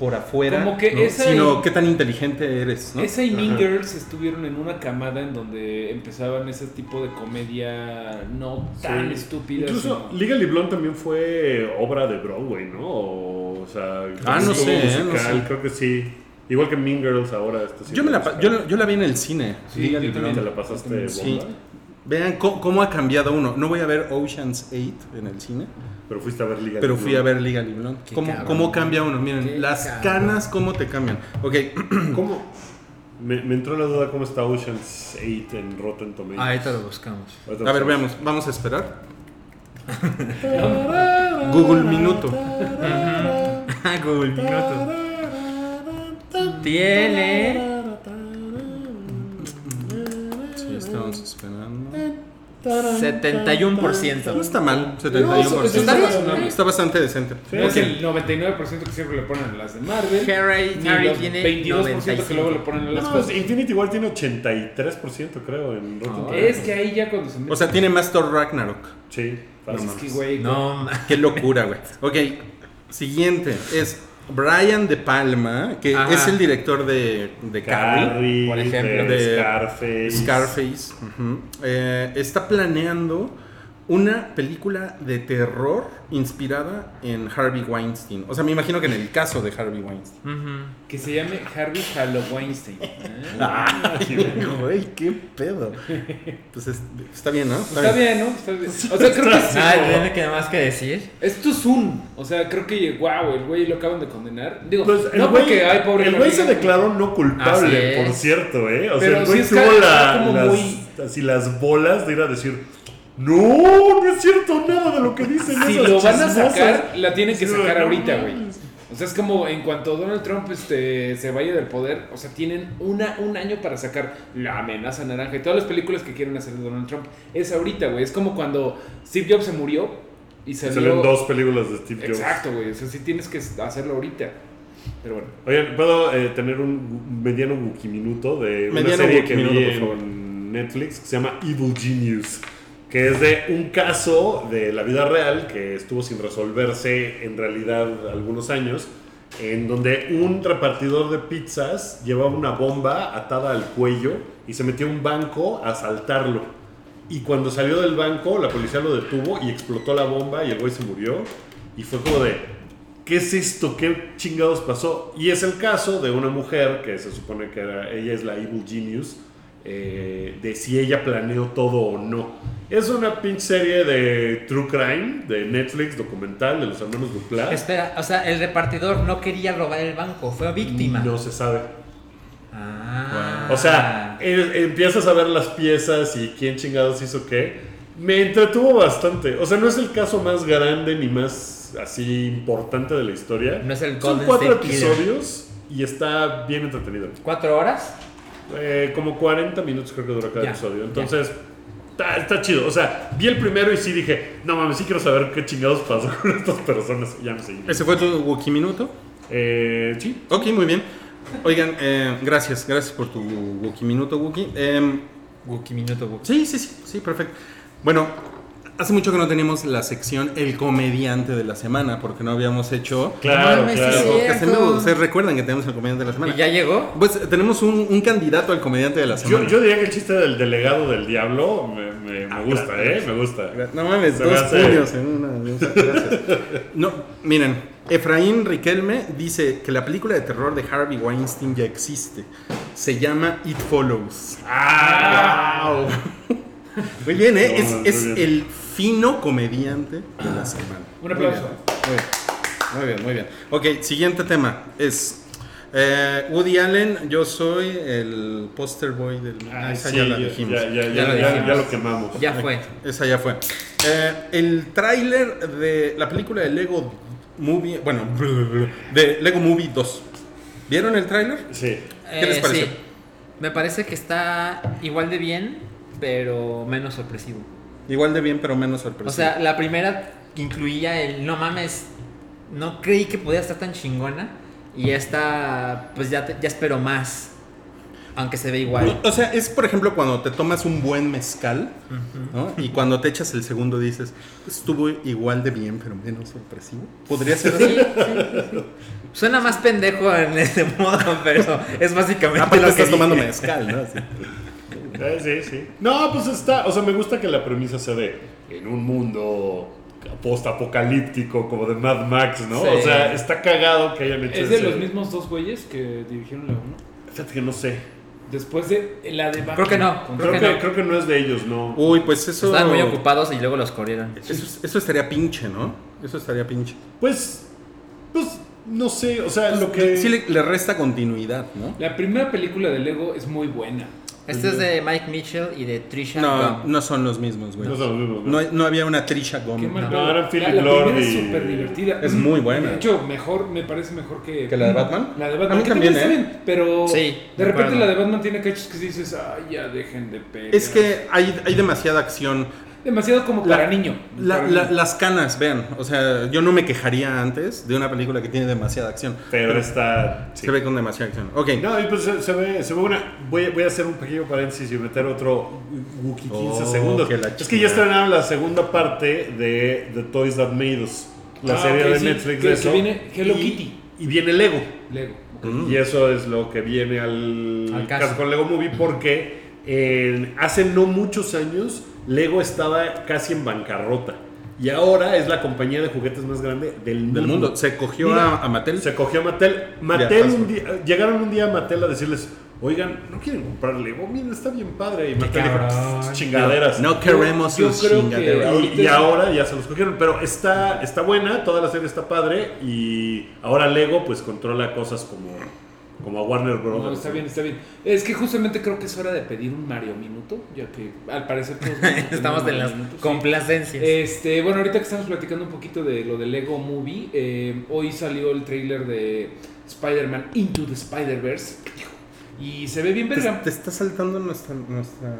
por afuera, Como que ¿no? esa sino y- qué tan inteligente eres. ¿no? Esa y Mean Ajá. Girls estuvieron en una camada en donde empezaban ese tipo de comedia no tan Sí. estúpida. Incluso sino- Legally Blonde también fue obra de Broadway, ¿no? O, o sea, Ah, no sé, ¿eh? No sé. creo que sí. Igual que Mean Girls ahora. Yo, me la, yo, la- yo la vi en el cine. Sí, Legally yo también. ¿Te Blonde. la pasaste Sí. Vean cómo, cómo ha cambiado uno. No voy a ver Ocean's 8 en el cine, Pero fuiste a ver Legally pero fui a ver. Qué ¿Cómo, cabrón. cómo cambia uno? Miren, Qué las cabrón. canas, cómo te cambian. Ok, ¿Cómo? Me, me entró la duda cómo está Ocean's 8 en Rotten Tomatoes. Ahorita lo buscamos. Ahorita a ver, veamos. Vamos a esperar. Google Minuto. Google Minuto. Tiene Sí, estamos esperando. 71%. No está mal, 71%. está razonable. Está bastante decente. No es Ok. el 99% que siempre le ponen las de Marvel. Harry, ni Harry los tiene 22% que luego le 95. ponen a las No, cosas. Infinity War tiene 83% creo en Rotten. Tomatoes. Es que ahí ya cuando se mete. O sea, tiene más Thor Ragnarok. Sí, fácil. es que, güey. No, Qué locura, güey. Ok, siguiente es Brian De Palma, que Ajá. es el director de, de Carrie. Carrie, por ejemplo. de De Scarface. Eh, está planeando una película de terror inspirada en Harvey Weinstein. O sea, me imagino que en el caso de Harvey Weinstein. Que se llame Harvey Halloweenstein. Ay, güey, qué pedo. Pues es- está bien, ¿no? Está bien, ¿no? Está bien. O sea, creo que sí. Ah, tiene que nada más que decir. Esto es un. O sea, creo que, wow, el güey lo acaban de condenar. Digo, Pues el no güey, porque, ay, pobre el güey se declaró no culpable, por cierto, ¿eh? O Pero sea, el güey tuvo la- las, muy- así las bolas de ir a decir, no, no es cierto nada de lo que dicen Si esas lo van a chismosas". sacar, la tienen que sacar no ahorita, güey. O sea, es como en cuanto Donald Trump este, se vaya del poder, o sea, tienen una, un año para sacar la amenaza naranja y todas las películas que quieren hacer de Donald Trump. Es ahorita, güey. Es como cuando Steve Jobs se murió y salió... Salieron dos películas de Steve Jobs. Exacto, güey. O sea, sí tienes que hacerlo ahorita. Pero bueno. Oigan, ¿puedo eh, tener un mediano Wookie minuto de una Mediano serie que vi en Netflix que se llama Evil Genius? Que es de un caso de la vida real que estuvo sin resolverse en realidad algunos años, en donde un repartidor de pizzas llevaba una bomba atada al cuello y se metió a un banco a asaltarlo. Y cuando salió del banco, la policía lo detuvo y explotó la bomba y el güey se murió. Y fue como de, ¿qué es esto? ¿Qué chingados pasó? Y es el caso de una mujer que se supone que era, ella es la Evil Genius, eh, de si ella planeó todo o no. Es una pinche serie de True Crime, de Netflix, documental, de los hermanos Duplass. Espera, o sea, el repartidor no quería robar el banco, fue víctima. No se sabe. Ah. O sea, empiezas a ver las piezas y quién chingados hizo qué. Me entretuvo bastante. O sea, no es el caso más grande ni más así importante de la historia. No es el Son cuatro State Killer. episodios y está bien entretenido. ¿Cuatro horas? Eh, como 40 minutos creo que dura cada Ya, episodio. Entonces, está, está chido. O sea, vi el primero y sí dije, no mames, sí quiero saber qué chingados pasó con estas personas. Ya me seguí. ¿Ese fue tu Wookiee Minuto? Eh, sí. Ok, muy bien. Oigan, eh, gracias, gracias por tu Wookiee Minuto, Wookiee. Em, Wookie minuto, Wookie. sí, sí, sí, sí, perfecto. Bueno, hace mucho que no teníamos la sección El Comediante de la Semana, porque no habíamos hecho... Claro, mames, claro. Ustedes recuerdan que tenemos el Comediante de la Semana. ¿Y ya llegó? Pues tenemos un, un candidato al Comediante de la Semana. yo diría que el chiste del delegado del diablo me, me- me Ah, gusta, gracias. ¿eh? Me gusta. No mames, Se me dos hace- puños en una. en una- gracias. No, miren, Efraín Riquelme dice que la película de terror de Harvey Weinstein ya existe. se llama It Follows. ¡Ah! Muy bien, ¿eh? No, es es bien. el fino comediante de la semana. Un aplauso. Muy bien, muy bien, muy bien. Ok, siguiente tema es eh, Woody Allen. Yo soy el poster boy del. Ah, esa sí, ya la dijimos. ya, ya, Ya ya, lo ya- dijimos. ya lo quemamos. Ya fue. Esa ya fue. Eh, el tráiler de la película de Lego Movie, bueno, de Lego Movie 2. ¿Vieron el tráiler? Sí. ¿Qué les Eh, pareció? sí. Me parece que está igual de bien, pero menos sorpresivo. Igual de bien, pero menos sorpresivo. O sea, la primera incluía el no mames, no creí que podía estar tan chingona. Y esta, pues ya, te- ya espero más. Aunque se ve igual. O sea, es por ejemplo cuando te tomas un buen mezcal ¿no? y cuando te echas el segundo dices, "Pues, estuvo igual de bien, pero menos sorpresivo. Podría ser Sí, así. sí, sí, sí. Suena más pendejo en ese modo, pero es básicamente Aparte lo que estás tomando mezcal, ¿no? Eh, sí, sí. No, pues está. O sea, me gusta que la premisa se ve en un mundo post-apocalíptico como de Mad Max, ¿no? Sí. O sea, está cagado que hayan hecho Es de ese- los mismos dos güeyes que dirigieron la 1. Fíjate que no sé. Después de la de Creo que no. Creo que que, no. creo que no es de ellos, no. Uy, pues eso. Estaban muy ocupados y luego los corrieron. Eso, eso estaría pinche, ¿no? Eso estaría pinche. Pues. Pues. No sé. O sea, lo que. Sí le, le resta continuidad, ¿no? La primera película de Lego es muy buena. Este es de Mike Mitchell y de Trisha No, Gum. no son los mismos, güey. No son los mismos, ¿no? No, hay- no había una Trisha Qué mal No, eran Philip la, la Lord primera y- es súper divertida. Es muy buena. De hecho, mejor, me parece mejor que... ¿Que la de Batman? La de A Batman. mí que también, está ¿eh? bien, pero Sí, de repente acuerdo. la de Batman tiene cachos que dices, ay, ya dejen de pelear. Es que hay, hay demasiada acción. Demasiado como La- para niño. La- Para la- niño. las canas, vean. O sea, yo no me quejaría antes de una película que tiene demasiada acción. Pero está. sí. Se ve con demasiada acción. Ok. No, y pues se, se ve, se ve una. Voy, a- voy a hacer un pequeño paréntesis y meter otro Wookiee 15 Oh, segundos. que Es que ya estrenaron la segunda parte de The Toys That Made Us, la Ah, serie de sí, Netflix que- de que eso. viene Hello y, Kitty. Y viene Lego. Lego. Mm. Y eso es lo que viene al, Al caso. caso con Lego Movie porque en- hace no muchos años Lego estaba casi en bancarrota. Y ahora es la compañía de juguetes más grande del, Del mundo. Se cogió Mira, a, a Mattel. Se cogió a Mattel. Mattel paso. un día, llegaron un día a Mattel a decirles, oigan, ¿no quieren comprar Lego? Miren, está bien padre. Y Mattel dijo, cabrón. "Pss, chingaderas. No queremos Yo sus que- chingaderas. Y, y ahora ya se los cogieron, pero está, está buena, toda la serie está padre y ahora Lego pues controla cosas como, como a Warner Bros. No, está bien, está bien. Es que justamente creo que es hora de pedir un Mario Minuto, ya que al parecer todos Estamos en las Minuto, sí. complacencias. Este, bueno, ahorita que estamos platicando un poquito de lo de Lego Movie, eh, hoy salió el trailer de Spider-Man Into the Spider-Verse y se ve bien Te, verga. te está saltando nuestra, nuestra...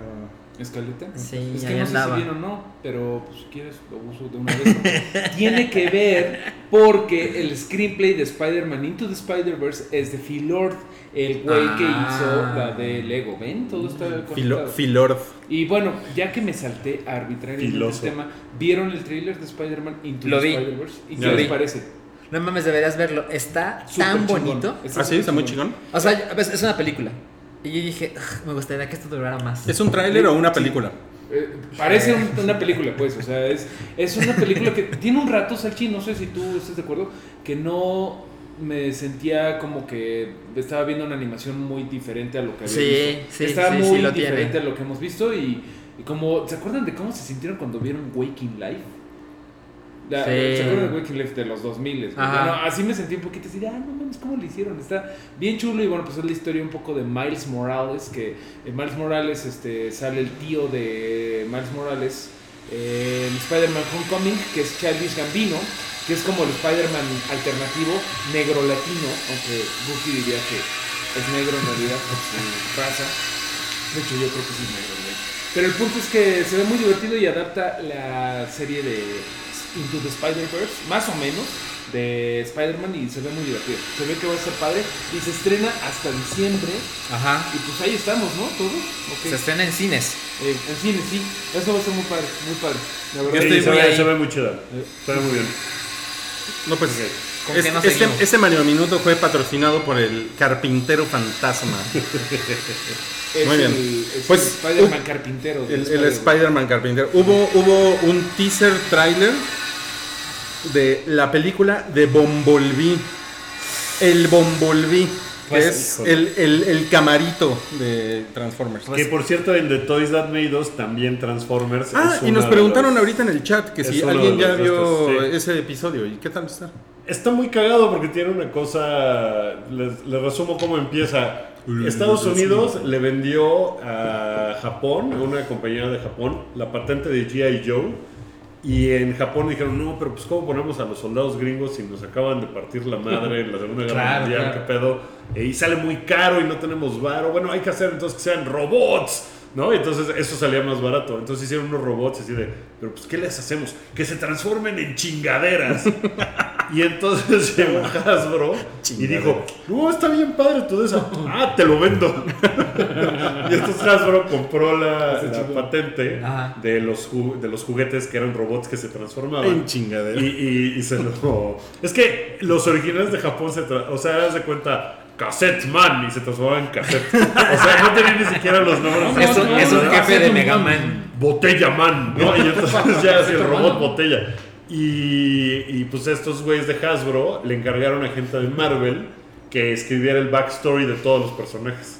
¿Escaleta? Sí, es que no andaba. sé si bien o no, pero pues, si quieres lo uso de una vez. Tiene que ver porque el screenplay de Spider-Man Into the Spider-Verse es de Phil Lord, el güey que Ah. hizo la de Lego. ¿Ven? Todo está conectado. Filord. Y bueno, ya que me salté arbitrariamente el tema, ¿vieron el trailer de Spider-Man Into Lo the vi. Spider-Verse? ¿Y Lo qué les vi. parece? No mames, deberías verlo. Está tan chingón. bonito. Está ¿Ah, sí? ¿Está muy chingón? O sea, es una película. Y yo dije, "Ugh, me gustaría que esto durara más. ¿Es un tráiler o una Sí. película? Eh, parece un- una película, pues, o sea, es, es una película que tiene un rato, Salchi, no sé si tú estás de acuerdo, que no me sentía como que estaba viendo una animación muy diferente a lo que había Sí, visto. sí, Estaba sí, sí muy lo diferente tiene. a lo que hemos visto y, y como, ¿se acuerdan de cómo se sintieron cuando vieron Waking Life? La- Sí. ¿Se acuerdan de Life de los 2000? güey? Ajá. Bueno, así me sentí un poquito así de, ah, no mames, ¿cómo lo hicieron? Está bien chulo y bueno, pues es la historia un poco de Miles Morales, que en Miles Morales este, sale el tío de Miles Morales en Spider-Man Homecoming, que es Childish Gambino, que es como el Spider-Man alternativo negro latino, aunque Bucky diría que es negro en realidad por su raza. De hecho, yo creo que sí es negro, güey. Pero el punto es que se ve muy divertido y adapta la serie de Into the Spider-Verse, más o menos, de Spider-Man y se ve muy divertido. Se ve que va a estar padre y se estrena hasta diciembre. Ajá. Y pues ahí estamos, ¿no? Todos. Ok. Se estrena en cines. Eh, en cine, sí. Eso va a ser muy padre, muy padre. La verdad. Yo Sí, estoy se, muy ve, se ve muy chida. Se ve muy bien. No, pues... ¿Con es- qué nos este, este Mario Minuto fue patrocinado por el Carpintero Fantasma. Es muy bien. El, es Pues, el Spider-Man uh, carpintero. El, el Spider-Man. Spider-Man Carpintero. Hubo, hubo un teaser trailer de la película de Bombolví. El Bombolví. que Pues, es el, el, el camarito de Transformers. Que por cierto, en The Toys That Made Us también Transformers. ah, es y nos preguntaron ahorita en el chat que si alguien ya vio sí. ese episodio. ¿Y qué tal está? Está muy cagado porque tiene una cosa. Les, les resumo cómo empieza. Estados Unidos le vendió a Japón, a una compañía de Japón, la patente de G.I. Joe. Y en Japón dijeron, no, pero pues ¿cómo ponemos a los soldados gringos si nos acaban de partir la madre en la Segunda Guerra Claro, Mundial? claro. ¿Qué pedo? Eh, y sale muy caro y no tenemos varo. Bueno, hay que hacer entonces que sean robots. ¿No? Y entonces eso salía más barato. Entonces hicieron unos robots así de, pero pues ¿qué les hacemos? Que se transformen en chingaderas. y entonces llegó Hasbro y dijo, no, está bien padre todo eso. ah, te lo vendo. y entonces Hasbro compró la, la patente Ajá. de los, de los juguetes que eran robots que se transformaban. En chingadera. Y, y- y se lo. Es que los originales de Japón se. tra- O sea, haz de cuenta. Cassette Man y se transformaba en cassette. O sea, no tenía ni siquiera los nombres. Es un, es un jefe de Mega Man. Botella Man, ¿no? Y entonces ya así el robot botella. Y, y pues estos güeyes de Hasbro le encargaron a gente de Marvel que escribiera el backstory de todos los personajes.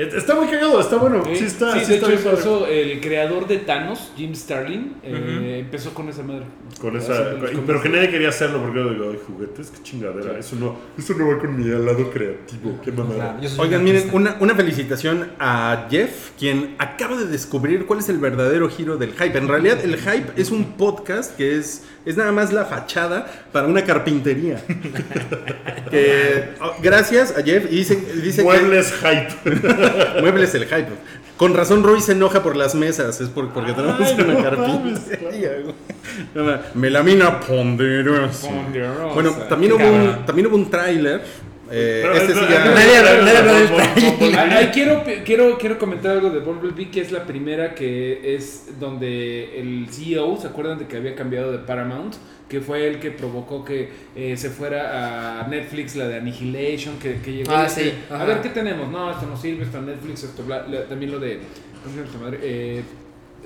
Está muy cagado, está bueno. Sí, está, Sí, sí de está hecho, bien eso, el creador de Thanos, Jim Starlin, eh, empezó con esa madre. Con esa, pero que nadie quería hacerlo porque yo digo, ay, juguetes, qué chingadera. Eso no, eso no va con mi lado creativo. Qué mamada. Oigan, miren, una, una felicitación a Jeff, quien acaba de descubrir cuál es el verdadero giro del hype. En realidad, el hype es un podcast que es, es nada más la fachada para una carpintería. Que, oh, gracias a Jeff. Y dice, dice Muebles hype. que muebles el hype. Con razón, Roy se enoja por las mesas. Es por- porque tenemos Ay, una no carpintería. Melamina ponderosa. Ponderosa. Bueno, también hubo un, también hubo un tráiler. Eh, Pero- este sí ya-. Ay, ay, quiero, quiero, quiero comentar algo de Bumblebee, que es la primera que es donde el CEO, ¿se acuerdan de que había cambiado de Paramount? Que fue el que provocó que eh, se fuera a Netflix la de Annihilation, que, que llegó Ah, sí, A ver, ¿qué tenemos? No, esto no sirve, esto Netflix, esto bla, la- también lo de... ¿Cómo se llama esta madre? Eh,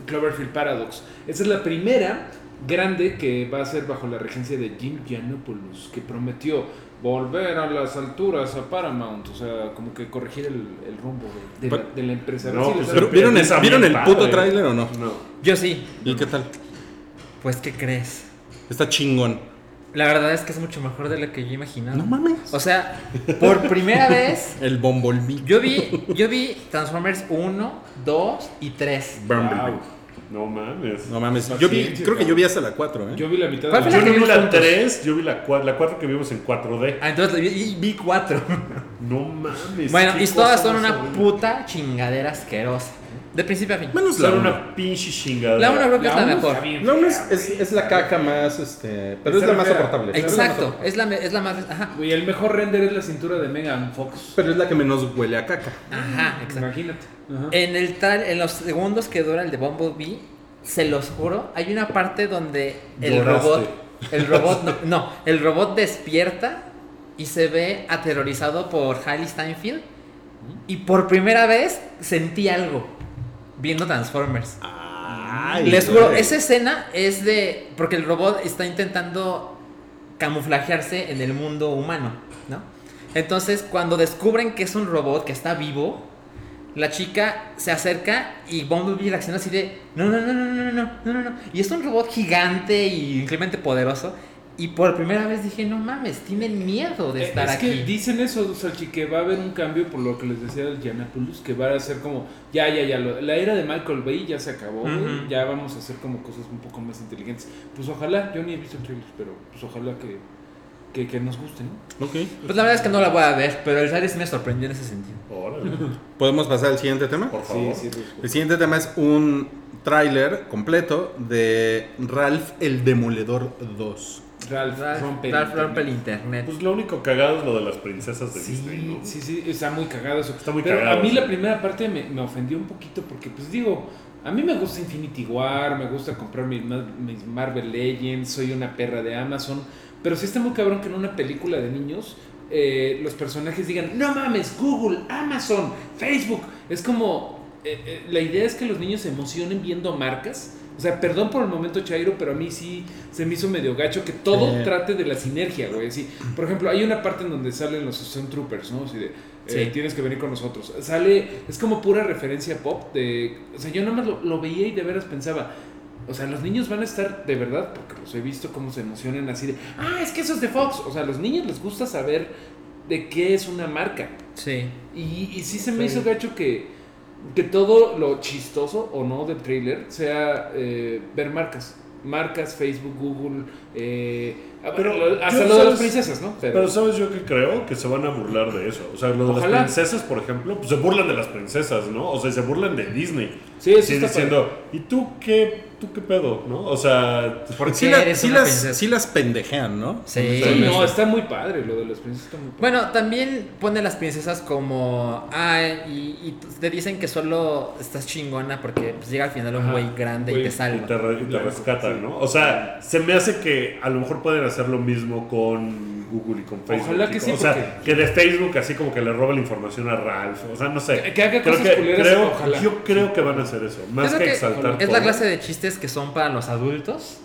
Cloverfield Paradox. Esa es la primera grande que va a ser bajo la regencia de Jim Giannopoulos, que prometió volver a las alturas a Paramount, o sea, como que corregir el, el rumbo de, de la, Pero- de la empresa. A ver No, si pues, Pero, ¿vieron el, Empieza ¿vieron el puto tráiler o no? No. Yo sí. ¿Y qué tal? Pues, ¿qué crees? Está chingón. La verdad es que es mucho mejor de lo que yo imaginaba. No mames. O sea, por primera vez, El Bumblebee. yo vi, yo vi Transformers 1, 2 y 3. Bumblebee. Wow. No mames. No mames. Yo vi, creo que yo vi hasta la 4, ¿eh? Yo vi la mitad ¿Cuál de fue Yo la no vi la juntos? 3, yo vi la 4, la 4 que vimos en 4D. Ah, entonces vi, vi 4. No mames. Bueno, y todas son una puta chingadera asquerosa. De principio a fin. Menos la Son 1. una pinche chingada. La 1 creo que es la uno mejor. está bien La 1 es, fea, es, güey. es la caca más, este... Pero es la más fea. soportable. Es la más Exacto, soportable. es la, es la más. Ajá. Güey, el mejor render es la cintura de Megan Fox. Pero es la que menos huele a caca. Ajá, exacto. Imagínate. Ajá. En, el tra- en los segundos que dura el de Bumblebee, se los juro, hay una parte donde el Lloraste. robot. El robot no, no, el robot despierta y se ve aterrorizado por Hailey Steinfeld. Y por primera vez sentí algo viendo Transformers. Ay, Les juro, güey. esa escena es de. Porque el robot está intentando camuflajearse en el mundo humano, ¿no? Entonces, cuando descubren que es un robot que está vivo, la chica se acerca y Bumblebee reacciona así de: No, no, no, no, no, no, no, no, no, no. Y es un robot gigante y increíblemente poderoso. Y por primera vez dije: No mames, tienen miedo de Eh, estar es aquí. que dicen eso, Salchi, que va a haber un cambio por lo que les decía el Giannopoulos, que va a ser como, ya, ya, ya, lo- la era de Michael Bay ya se acabó, ya vamos a hacer como cosas un poco más inteligentes. Pues ojalá, yo ni he visto el trailer, pero pues ojalá que, que, que nos guste, ¿no? Ok. Pues la verdad es que no la voy a ver, pero el trailer sí me sorprendió en ese sentido. Órale, ¿Podemos pasar al siguiente tema? por favor. Sí, sí. El siguiente tema es un tráiler completo de Ralph el Demoledor 2. Ralph, Ralph rompe, Ralph rompe el internet. Pues lo único cagado es lo de las princesas de Disney, Sí, ¿no? sí, sí, está muy cagado eso. Está muy Pero cagado, a mí sí. la primera parte me, me ofendió un poquito porque, pues digo, a mí me gusta Infinity War, me gusta comprar mis, mis Marvel Legends, soy una perra de Amazon, pero sí está muy cabrón que en una película de niños eh, los personajes digan, no mames, Google, Amazon, Facebook. Es como, eh, eh, la idea es que los niños se emocionen viendo marcas O sea, perdón por el momento Chairo, pero a mí sí se me hizo medio gacho que todo Sí. trate de la sinergia, güey. Por ejemplo, hay una parte en donde salen los Stone Troopers, ¿no? Así de, eh, Sí. tienes que venir con nosotros. Sale, es como pura referencia pop de... O sea, yo nada más lo, lo veía y de veras pensaba... O sea, los niños van a estar de verdad, porque los he visto cómo se emocionan así de... Ah, es que eso es de Fox. O sea, a los niños les gusta saber de qué es una marca. Sí. Y, y sí se me Sí. hizo gacho que, que todo lo chistoso o no del trailer sea eh, ver marcas. Marcas, Facebook, Google, eh, Pero lo- hasta lo de las ¿sabes? princesas, ¿no? Pero ¿sabes yo que creo? Que se van a burlar de eso. O sea, lo de Ojalá. las princesas, por ejemplo, pues se burlan de las princesas, ¿no? O sea, se burlan de Disney. sí, eso Sí, está diciendo, ¿y tú qué, tú qué pedo? ¿no? O sea, ¿Por Sí, la- eres sí una las, sí las pendejean, ¿no? Sí. padre. No, está muy padre lo de las princesas. Está muy padre. Bueno, también pone las princesas como. Ah, y, y te dicen que solo estás chingona porque pues, llega al final un güey grande y te y salva. te, y te Claro, rescatan, sí. ¿no? O sea, se me hace que a lo mejor pueden hacer lo mismo con Google y con Facebook. Ojalá que sí, O sea, que de Facebook así como que le roba la información a Ralph. O sea, no sé. Que- que haga creo cosas que, culeras, creo, ojalá. Yo creo que van a hacer eso. Más que, que exaltar Es la clase de chistes que son para los adultos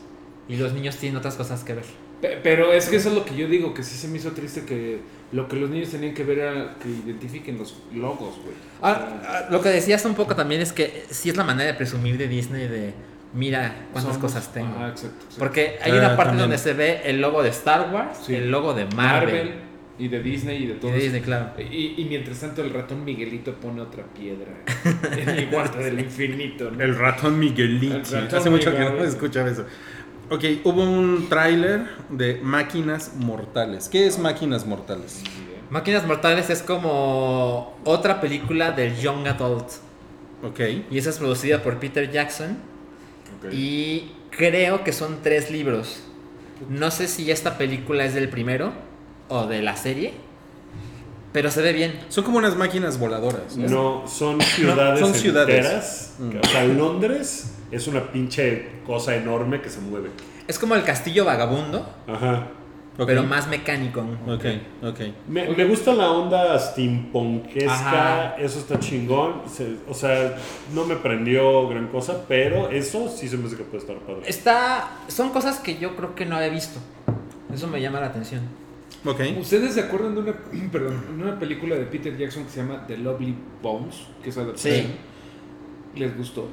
y los niños tienen otras cosas que ver. Pe- Pero es que eso es lo que yo digo, que sí se me hizo triste que lo que los niños tenían que ver era que identifiquen los logos, güey. Ah, ah, lo que decías un poco también es que sí es la manera de presumir de Disney de mira cuántas Somos- cosas tengo. Ajá, exacto, exacto. Porque hay Ah, una parte también. donde se ve el logo de Star Wars, Sí. el logo de Marvel, Marvel, y de Disney y de y todo. de Disney, claro. Y, y mientras tanto el ratón Miguelito pone otra piedra en el guante del infinito. ¿no? El ratón Miguelito. El ratón Hace mucho que no escuchaba eso. Ok, hubo un tráiler de Máquinas Mortales. ¿Qué es Máquinas Mortales? Máquinas Mortales es como otra película del Young Adult. Ok. Y esa es producida por Peter Jackson. Y creo que son tres libros. No sé si esta película es del primero o de la serie. Pero se ve bien. Son como unas máquinas voladoras. ¿no? No, son ciudades son ciudades. enteras. Mm. O sea, Londres es una pinche cosa enorme que se mueve. Es como el castillo vagabundo, Ajá. Ok. pero más mecánico. Ok, ok. Me, me gusta la onda steampunkesca, Ajá. eso está chingón. se- o sea, no me prendió gran cosa, pero eso sí se me hace que puede estar padre. Está. Son cosas que yo creo que no había visto. Eso me llama la atención. Ok. ¿Ustedes se acuerdan de una, perdón, de una película de Peter Jackson que se llama The Lovely Bones? Que es adaptación? Sí. ¿Les gustó?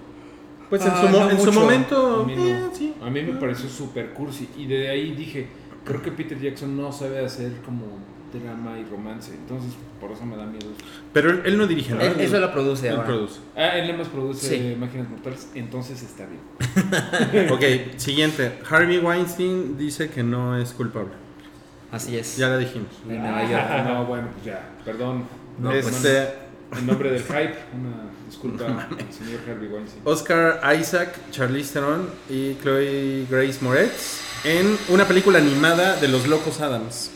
Pues en, Ah, su, mo- no en su mucho. momento. A mí, no. eh, sí. A mí me pareció super cursi. Y de ahí dije, creo que Peter Jackson no sabe hacer como drama y romance. Entonces, por eso me da miedo. Pero él, él no dirige, ¿no? Él- eso lo produce Él ahora. produce. Ah, él nada más produce Sí. Máquinas Mortales. Entonces está bien. Ok, siguiente. Harvey Weinstein dice que no es culpable. Así es. Ya la dijimos. Ah, no, bueno, pues ya. Perdón. No, pues, este, En nombre del hype, una disculpa al señor Harvey Weinstein. Oscar Isaac, Charlize Theron y Chloe Grace Moretz en una película animada de los Locos Adams.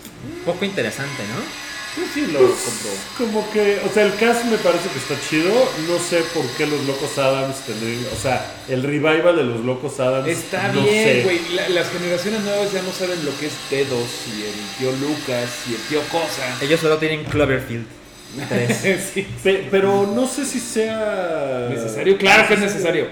Poco interesante, ¿no? Yo sí lo compró. Como que, o sea, el cast me parece que está chido. No sé por qué los Locos Adams tendrían. O sea, el revival de los Locos Adams. Está no bien, güey. La- las generaciones nuevas ya no saben lo que es Dedos y el tío Lucas y el tío Cosa. Ellos solo tienen Cloverfield. Tres. sí. Pe- pero no sé si sea. ¿Necesario? Claro que es necesario.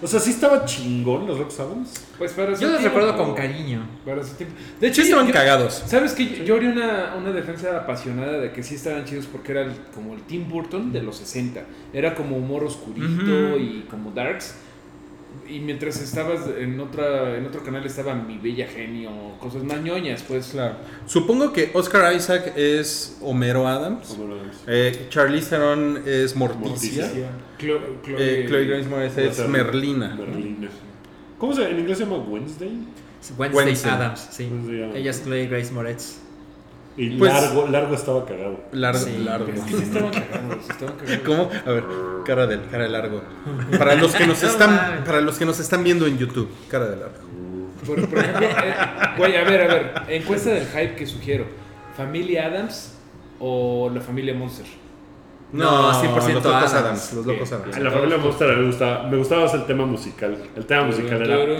O sea, sí estaba chingón los Locos Adams. Pues para Yo los tiempo. recuerdo con cariño. Para su tiempo. De Sí hecho, estaban yo- cagados. ¿Sabes qué? Yo, yo haría una, una defensa apasionada de que sí estaban chidos porque era el- como el Tim Burton de los 60. Era como humor oscurito y como darks. Y mientras estabas en otra en otro canal estaba Mi Bella Genio, cosas más ñoñas, pues. Claro. Supongo que Oscar Isaac es Homero Adams. Eh, Charlize Theron es Morticia. Morticia. Chlo- Chloe, Eh, Chloe Grace Moretz es Merlina. Merlina. ¿Cómo se En inglés se llama Wednesday. Wednesday, Wednesday. Adams, sí. Wednesday. Ella es Chloe Grace Moretz. Y Pues- largo, largo estaba cagado. Largo, Sí, largo. Es que sí. ¿Cómo? A ver, cara de, cara de largo. Para los que nos No están, para los que nos están viendo en YouTube, cara de largo. Por, por ejemplo, eh, güey, a ver, a ver, encuesta del hype que sugiero. ¿Familia Adams o la familia Monster? No, 100% los locos Adams. Adams. Los locos. Adams. A la familia Monster a mí me gustaba, me gustaba más el tema musical. El tema musical era Turun.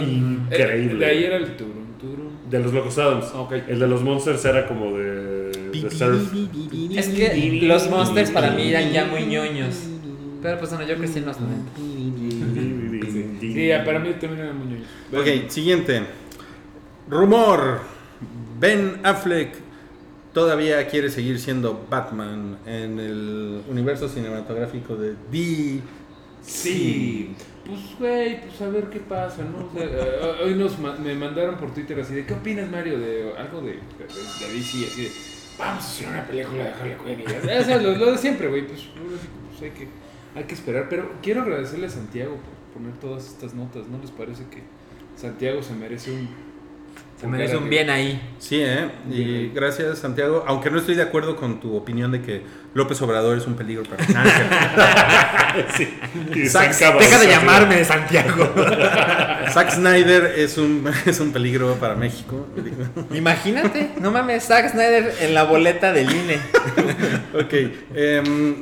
Eh, increíble. de ahí era el turun, turun. De los Locos Adams. El de los Monsters era como de, de surf. Es que los monsters para mí eran ya muy ñoños. Pero pues bueno, yo crecí en los 90. tin. Sí, para mí también era muy ñoño. Ok, siguiente. Rumor. Ben Affleck todavía quiere seguir siendo Batman en el universo cinematográfico de DC. Sí. Pues, güey, pues a ver qué pasa, ¿no? O sea, eh, hoy nos ma- me mandaron por Twitter así de, ¿qué opinas, Mario? De algo de, de, de DC, así de, vamos a hacer una película de Harley Quinn. Y ya, o sea, lo, de siempre, güey, pues, pues que, hay que esperar. Pero quiero agradecerle a Santiago por poner todas estas notas, ¿no les parece que Santiago se merece un... Se merece un bien ahí. Sí, ¿eh? Y gracias, Santiago. Aunque no estoy de acuerdo con tu opinión de que López Obrador es un peligro para Sí. Y Sax, Deja de llamarme Santiago. Zack Snyder es un, es un peligro para México. Imagínate, no mames, Zack Snyder en la boleta del INE. ok. em,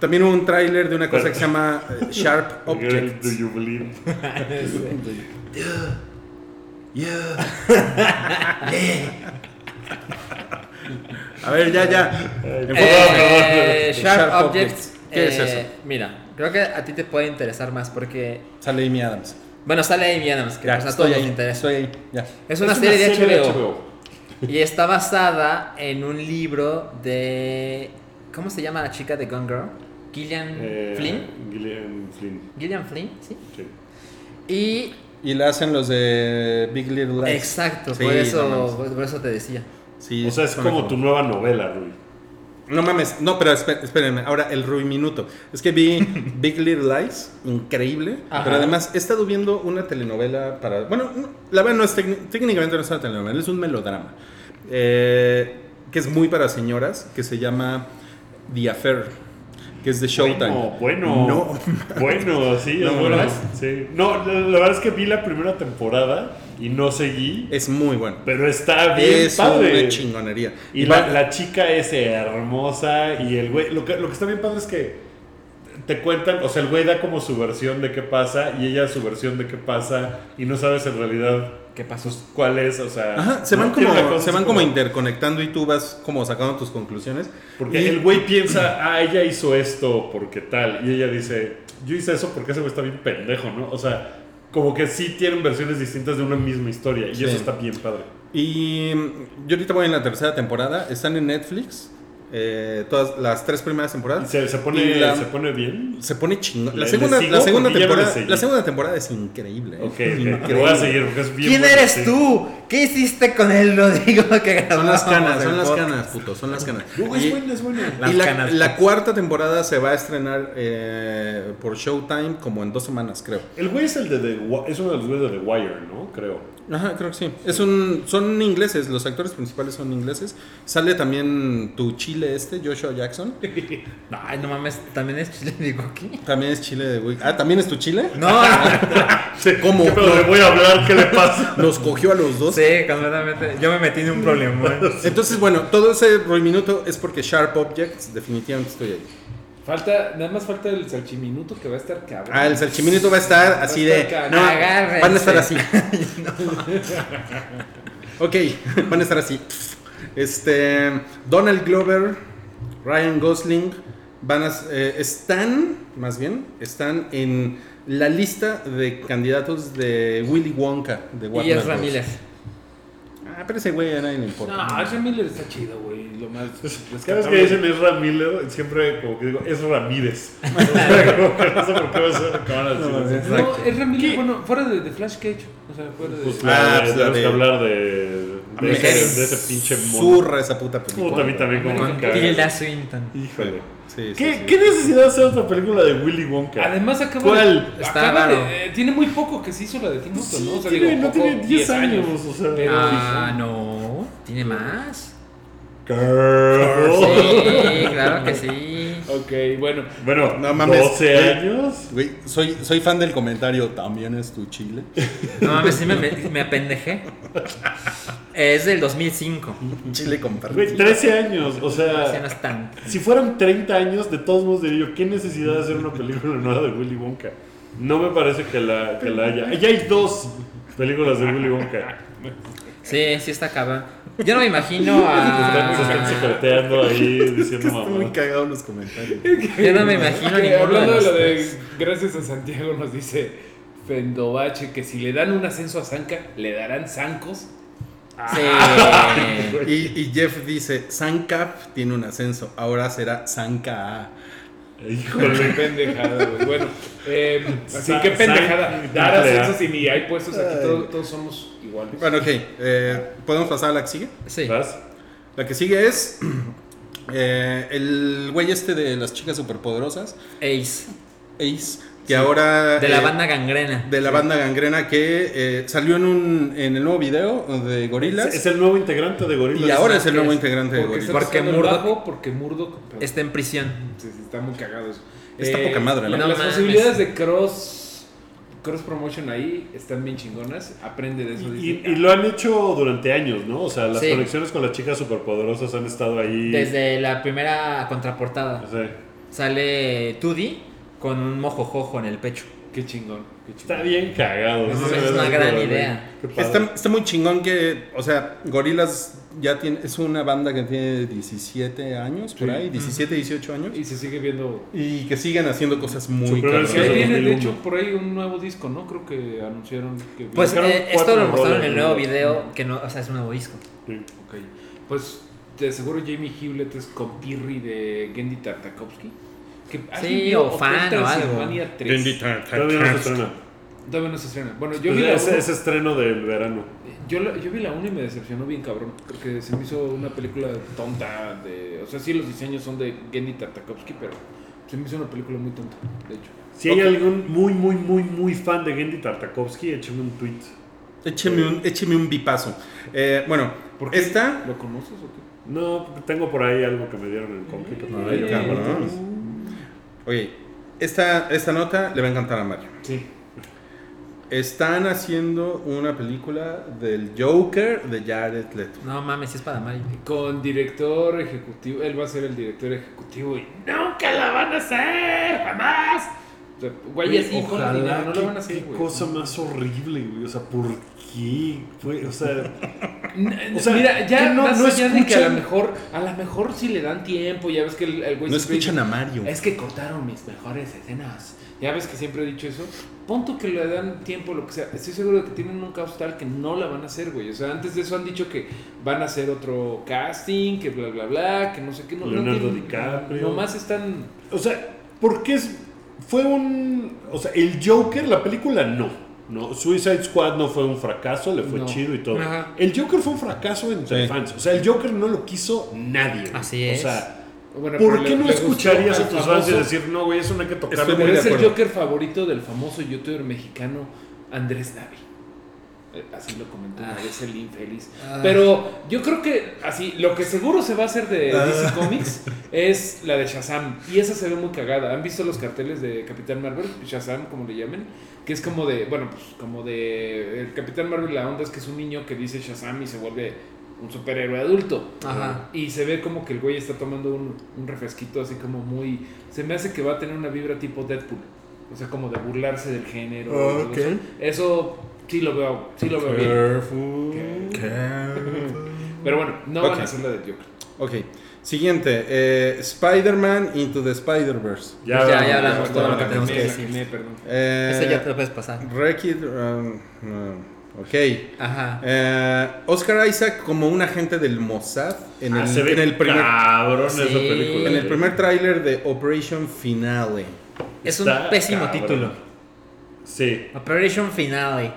también hubo un tráiler de una cosa que se llama eh, Sharp Do Objects. you believe? A ver, ya, ya. Eh, Sharp, Sharp Objects. ¿Qué es eh, eso? Mira, creo que a ti te puede interesar más porque. Sale Amy Adams. Bueno, sale Amy Adams, que Ya, pues, a todos ahí. nos interesa. Estoy ahí. Ya. Es una Es serie, de, HBO, y está basada en un libro de. ¿Cómo se llama la chica de Gone Girl? Gillian Eh, Flynn. Gillian Flynn. Gillian Flynn, sí. Sí. Y. Y la hacen los de Big Little Lies. Exacto, Sí, por, eso, por eso te decía. Sí, O sea, es como tu nueva novela, Rui. No mames, no, pero espé- espérenme, ahora el Rui Minuto. Es que vi Big Little Lies, increíble, Ajá. pero además he estado viendo una telenovela para... Bueno, no, la verdad no es técnic- técnicamente no es una telenovela, es un melodrama, eh, que es muy para señoras, que se llama The Affair, que es de Showtime. Bueno, bueno. No. Bueno, sí, No, bueno. No, la, la verdad es que vi la primera temporada y no seguí, Es muy bueno. pero está bien Es padre. una chingonería. Y va- la, la chica es hermosa y el güey, lo que, lo que está bien padre es que te cuentan, o sea, el güey da como su versión de qué pasa y ella su versión de qué pasa y no sabes en realidad ¿Qué pasó? pues, cuál es, o sea... Ajá, se van, como, se van como interconectando y tú vas como sacando tus conclusiones. Porque Y- el güey piensa, ah, ella hizo esto porque tal. Y ella dice, yo hice eso porque ese güey está bien pendejo, ¿no? O sea, como que sí tienen versiones distintas de una misma historia. Y Sí. eso está bien padre. Y yo ahorita voy en la tercera temporada. Están en Netflix. Eh, todas las tres primeras Y temporadas. se, se pone, Y la- se pone bien. Se pone chingón. La ¿Le- segunda, la segunda temporada. La segunda temporada es increíble. ¿eh? Ok, ok. Increíble. Voy a seguir porque es bien ¿Quién bueno, eres sí. tú? ¿Qué hiciste con el Rodrigo que Son las canas, son las canas, puto, son las canas. No, Y- es buena, es buena. Las y la, canas, la pues. cuarta temporada se va a estrenar eh, por Showtime como en dos semanas, creo. El güey es el de The es uno de los güeyes de The Wire, ¿no? Creo. Ajá, creo que sí. Es un, son ingleses, los actores principales son ingleses. Sale también tu chile este, Joshua Jackson. Ay, no mames, también es chile de Goki. También es chile de güey. Ah, ¿también es tu chile? No, no. ¿Cómo? ¿Qué pedo? le voy a hablar? ¿Qué le pasa? Nos cogió a los dos. Sí, completamente. Yo me metí en un problema. Entonces, bueno, todo ese Minuto es porque Sharp Objects, definitivamente estoy ahí. Falta, nada más falta el salchiminuto que va a estar cabrón. Ah, el salchiminuto va a estar así de. No, Agárrense. van a estar así. ok, van a estar así. Este. Donald Glover, Ryan Gosling, van a, eh, están, más bien, están en la lista de candidatos de Willy Wonka de Y Warner es Bros. Ramírez. Ah, pero ese güey a nadie le importa. No, ese Miller está chido, güey. Lo más. Cada vez que dicen es Ramírez, siempre como que digo, es Ramírez. Que no sé por qué vas a acabar así. No, es- No, Exacto. es Ramírez, ¿Qué? bueno, fuera de, de Flash Cage. O sea, fuera de. Pues Ah, pues tenemos de- que hablar de, de, ese, de ese pinche mono. Zurra esa puta película. Puta, a mí también como. Tilda Swinton. Híjole. Sí, sí, ¿Qué, sí. ¿Qué necesidad de hacer otra película de Willy Wonka? Además, acaba ¿Cuál? de. Está acaba raro. de- tiene muy poco que se hizo la de Tim Burton, ¿no? O sea, tiene, digo, no poco, tiene 10 años, o sea. Pero- Ah, no. ¿Tiene más? Girl. Sí, claro que sí. Ok, bueno. Bueno, No mames. 12 Güey. años. Güey, soy, soy fan del comentario. ¿También es tu chile? No mames, sí me, me, me apendejé. Es del 2005. Chile con Güey, partido. 13 años, o Así no sea. es tanto. Si fueran 30 años, de todos modos diría yo, ¿qué necesidad de hacer una película nueva de Willy Wonka? No me parece que la, que la haya. Ya hay dos películas de Willy Wonka. Sí, sí está cabrón. Yo no me imagino Están- se están a. secreteando ahí diciendo Están muy mamá. cagados los comentarios. Yo no me imagino ninguno de hablando de los lo de gracias a Santiago nos dice Fendobache que si le dan un ascenso a Zanca, le darán zancos. Sí. Y, y Jeff dice, Sancap tiene un ascenso, ahora será Sanka. Qué Híjole. pendejada, güey. Bueno, eh, así que pendejada. Dar ascensos y ni hay puestos aquí, todos, todos somos iguales. Bueno, ok, eh, ¿podemos pasar a la que sigue? Sí. ¿Vas? La que sigue es eh, el güey este de las chicas superpoderosas, Ace. Ace, que ahora... De la eh, banda gangrena. de la banda gangrena que eh, salió en, un, en el nuevo video de Gorilas Es, es el nuevo integrante de Gorillaz. y ahora es el nuevo es- integrante de Gorilas. Porque Murdoch- porque Murdoch Está en prisión. Sí, sí, está muy cagado eso. Está poca madre, ¿no? No Las posibilidades de cross cross promotion ahí están bien chingonas. Aprende de eso. Y, dice, y lo han hecho durante años, ¿no? O sea, las Sí. conexiones con las chicas superpoderosas han estado ahí. Desde la primera contraportada. Sea, Sale Tudi con un mojojojo en el pecho. Qué chingón. Qué chingón. está bien cagado. Es Sí, una gran idea. Está, está muy chingón que, o sea, Gorilas ya tiene, es una banda que tiene 17 años, por Sí. ahí, 17, 18 años, Y se sigue viendo. y que siguen haciendo cosas muy cabronas. Viene, de 2001. hecho, por ahí un nuevo disco, ¿no? Creo que anunciaron que. Pues eh, esto lo mostraron en el nuevo video, que no, o sea, es un nuevo disco. Sí. Ok. Pues de seguro Jamie Hewlett es compirri de Gendy Tartakovsky. Que ¿alguien Sí, o fan o algo. Transilvania 3? Todavía no se estrena. Todavía no se estrena. Bueno, yo Pues vi la ese, uno- ese estreno del verano. Yo, la- yo vi la 1 y me decepcionó bien cabrón, porque se me hizo una película tonta, de, o sea, sí los diseños son de Gendy Tartakovsky, pero se me hizo una película muy tonta, de hecho. Si hay algún muy, muy, muy, muy fan de Gendy Tartakovsky, échame un tweet. Écheme un, écheme un bipazo. Eh, bueno, ¿Por qué? esta... ¿Lo conoces o qué? No, tengo por ahí algo que me dieron en el compi. pero Ay, no, cabrón. Oye, esta, esta nota le va a encantar a Mario. Sí. Están haciendo una película del Joker de Jared Leto. No mames, si es para Mario. Con director ejecutivo, él va a ser el director ejecutivo y nunca la van a hacer, jamás. Güey, así dinero, no qué, lo van a hacer, qué güey. cosa más horrible, güey. O sea, ¿por qué? O sea, O sea, Mira, ya no- más no allá de que a lo mejor, a lo mejor si le dan tiempo, ya ves que el, el güey No escuchan dice, a Mario. Es que cortaron mis mejores escenas. Ya ves que siempre he dicho eso. Punto que le dan tiempo, lo que sea. Estoy seguro de que tienen un caos tal que no la van a hacer, güey. O sea, antes de eso han dicho que van a hacer otro casting, que bla, bla, bla, que no sé qué. No, no Leonardo tienen- DiCaprio. Nomás están. o sea, ¿por qué es, fue un. O sea, el Joker, la película no. No, Suicide Squad no fue un fracaso, le fue No. chido y todo. Ajá. El Joker fue un fracaso entre Sí. fans. O sea, el Joker no lo quiso nadie. Así es. O sea, Bueno, ¿por qué le- no le escucharías a tus fans y decir, no, güey, eso no hay que tocarlo? De es el. Joker favorito del famoso youtuber mexicano Andrés Navi. Así lo comentó una Ah. vez el infeliz. Ah. Pero yo creo que así, lo que seguro se va a hacer de Ah. DC Comics es la de Shazam. Y esa se ve muy cagada. ¿Han visto los carteles de Capitán Marvel? Shazam, como le llamen. Que es como de, bueno, pues como de... El Capitán Marvel, la onda es que es un niño que dice Shazam y se vuelve un superhéroe adulto. Ajá. Y se ve como que el güey está tomando un, un refresquito así como muy... Se me hace que va a tener una vibra tipo Deadpool. O sea, como de burlarse del género. y todo Ok. Eso. Sí lo veo, sí lo veo bien. Careful, careful. Pero bueno, no Ok. van a hacer la de Joker. Ok, siguiente. eh, Spider-Man Into the Spider-Verse. Ya, Pues ya, hablamos ya hablamos todo lo que tenemos que decir. quemé, perdón. Eh, Ese ya te lo puedes pasar. Wreck-It, um, no, ok. Ajá. Eh, Oscar Isaac como un agente del Mossad en, Ah, el, se ve en el primer, cabrón Sí. esa película. en el primer tráiler de Operation Finale. Es un pésimo cabrón. título. Sí. Operation Finale.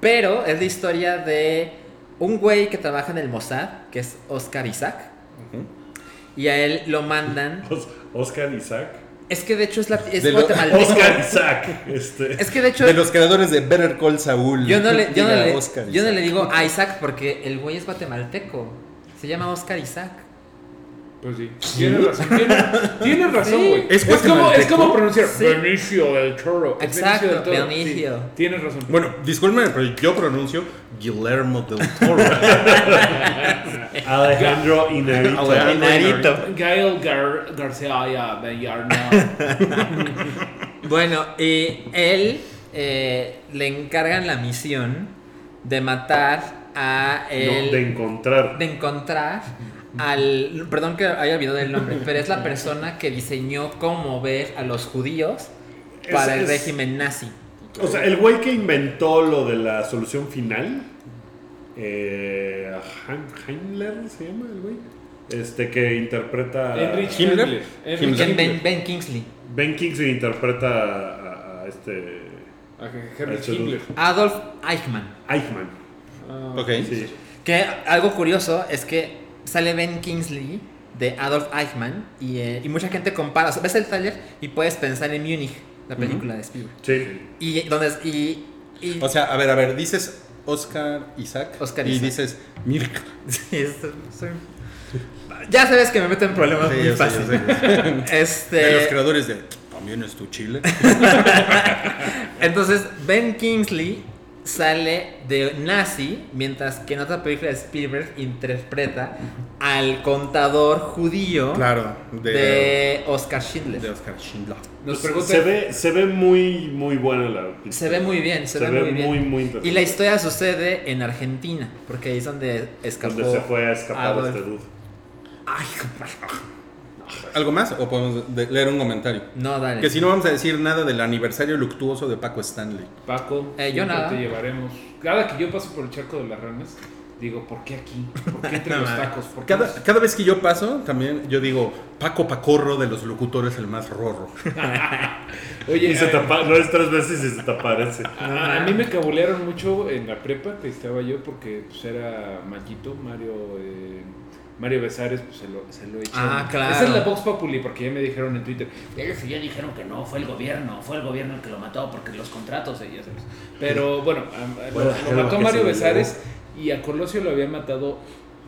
Pero es la historia de un güey que trabaja en el Mossad, que es Oscar Isaac. Y a él lo mandan. Os- Oscar Isaac. Es que de hecho es, la, es De lo- guatemalteco. Oscar Isaac. Este. Es que de hecho De los creadores de Better Call Saul. yo no le, yo no le, Oscar yo no le digo a Isaac porque el güey es guatemalteco. Se llama Oscar Isaac. Pues sí. Tienes razón. Tienes, tienes razón, Sí. güey. ¿Es como, es guatemalteco? como pronunciar Sí. Benicio del Toro. Exacto, Benicio del Toro. Benicio. Sí, tienes razón. Bueno, discúlpenme, pero yo pronuncio Guillermo del Toro. Alejandro Inarito. Alejandro Gael Gar García Bellarna. Bueno, y él eh, le encargan la misión de matar a el No, de encontrar. de encontrar al perdón que haya olvidado el nombre, pero es la persona que diseñó cómo ver a los judíos Es- para el es- régimen nazi. O sea, el güey que inventó lo de la solución final, eh, Heim- Heimler se llama el güey, este que interpreta Heinrich Himmler. Himmler. Heinrich Himmler. Ben, Himmler. Ben, Ben Kingsley. Ben Kingsley interpreta a, a este Ah, Heinrich Este. Himmler. Adolf Eichmann. Eichmann. Ah, Ok. Sí. Que algo curioso es que sale Ben Kingsley de Adolf Eichmann y, eh, y mucha gente compara. o sea, ves el taller y puedes pensar en Munich, la película de Spielberg. Sí. Y, donde, y, y- O sea, a ver, a ver, dices Oscar Isaac Oscar y Isaac. dices Mirk. Sí, es- soy- Ya sabes que me meto en problemas Sí, muy sé, fácil. yo sé. Este, De los creadores de También es tu chile. Entonces, Ben Kingsley sale de nazi, mientras que en otra película de Spielberg interpreta al contador judío Claro, de, de Oscar Schindler. de Oscar Schindler. Nos Se ve, se ve muy, muy buena la pintura. Se ve muy bien, se, Se ve, ve muy bien. muy, muy interesante. y la historia sucede en Argentina, porque ahí es donde escapó. Donde se fue a escapar Adolf. este dude. Ay, ¿Algo más? ¿O podemos de- leer un comentario? no, dale. Que si no vamos a decir nada del aniversario luctuoso de Paco Stanley. Paco, Eh, yo nada. te llevaremos. Cada que yo paso por el charco de las ranas, digo, ¿por qué aquí? ¿Por qué entre No, los tacos? ¿Por qué Cada, cada vez que yo paso, también yo digo, Paco Pacorro de los locutores, el más rorro. Oye, Y se eh, te apa- lo es tres veces y se te aparece. a, a mí me cabulearon mucho en la prepa que estaba yo porque pues, era Mallito, Mario, eh, Mario Besares, pues se lo, se lo echaron. Ah, claro. Esa es la Vox Populi, porque ya me dijeron en Twitter. Ellos ya dijeron que no, fue el gobierno, fue el gobierno el que lo mató porque los contratos, ya sabes. Pero bueno, a- a- Bueno, lo, lo mató que Mario Besares y a Colosio lo había matado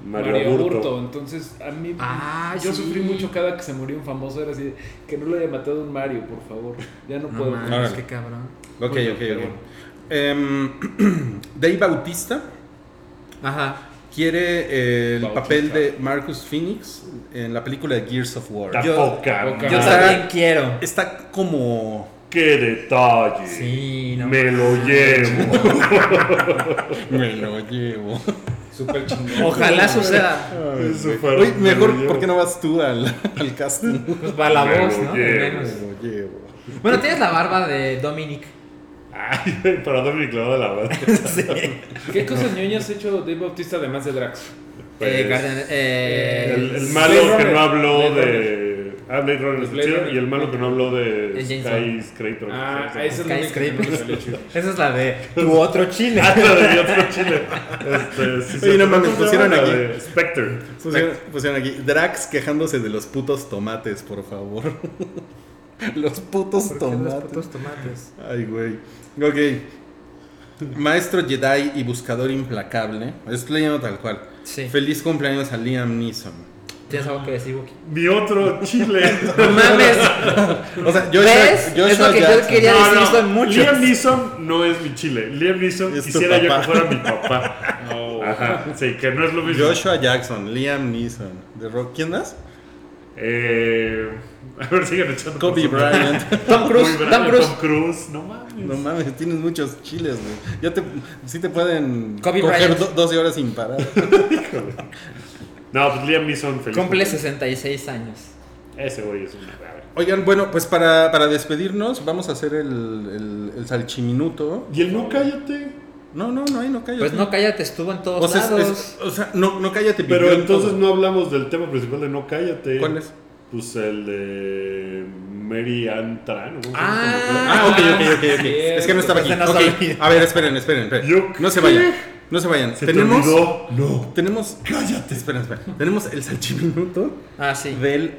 Mario, Mario. Aburto. Entonces, a mí, Ah, yo sí. sufrí mucho cada que se murió un famoso. Era así, de, que no lo haya matado un Mario, por favor. Ya no, No puedo. mames, Órale. qué cabrón. Ok, ok, ok. bueno. Em, Dave Bautista Ajá. Quiere eh, el Bautista. papel de Marcus Phoenix en la película de Gears of War. Está Yo- poca poca. Yo también quiero. Está como... ¡Qué detalle! Sí, no Me lo llevo. Me lo llevo. Súper chingón. Ojalá suceda. Oye, me mejor, llevo. ¿por qué no vas tú al, al casting? Pues va la Me voz, lo ¿no? llevo. Al menos. Me lo llevo. Bueno, tienes la barba de Dominic. Ay, pero Dominic le va de la verdad. ¿Qué cosas ñoñas ha hecho Dave Bautista además de Drax? Pues, Eh, Guardian- eh, El, el Blade malo que Runner. no habló Blade de. Ah, Blade Runner es Blade chido, Runner. Y el malo que no habló de Skyscraper. Ah, ¿no? esa es. Esa es la de tu otro chile. Ah, la de otro chile. Este, sí, Oye, sí, no ¿cómo mames, pusieron aquí. Spectre. Pusieron, pusieron aquí, Drax quejándose de los putos tomates, por favor. los putos tomates. tomates. Ay, güey. Ok. Maestro Jedi y buscador implacable. Estoy leyendo tal cual. Sí. Feliz cumpleaños a Liam Neeson. ¿Tienes algo que decir, Wookie? Mi otro chile. No mames. O sea, Joshua, ¿Ves? Joshua Es lo que yo Jackson. quería decir, son muchos. Liam Neeson no es mi chile. Liam Neeson Es quisiera yo que fuera mi papá. No. Ajá, sí, que no es lo mismo. Joshua Jackson, Liam Neeson. The Rock. ¿Quién más? Eh, a ver, sigan echando. Kobe. Bryant. Tom Cruise. Kobe Bryant, Tom Cruise. Tom Cruise. No mames. No mames, tienes muchos chiles, güey. Ya te, sí te pueden Kobe coger Bryant. do- 12 horas sin parar. No, pues Liam Neeson feliz. Cumple cumpleaños. 66 años. Ese güey es ver. Oigan, bueno, pues para, para despedirnos vamos a hacer el, el, el salchiminuto. Y el no cállate. No, no, no, ahí no cállate. Pues no, cállate, estuvo en todos O sea, lados. es- o sea, no, no cállate. Pero entonces todo. no hablamos del tema principal de no cállate. ¿Cuál es? Pues el de Mary Ann Tran. ¿o cómo se llama? Ah, ok, ok, ok, ok. Es que no estaba aquí. No. A ver, esperen, esperen. esperen. ¿Yo No se vayan. No se vayan. ¿Se te tenemos. olvidó? No. Tenemos. Cállate. Esperen, esperen. Tenemos el salchiminuto Ah, sí. del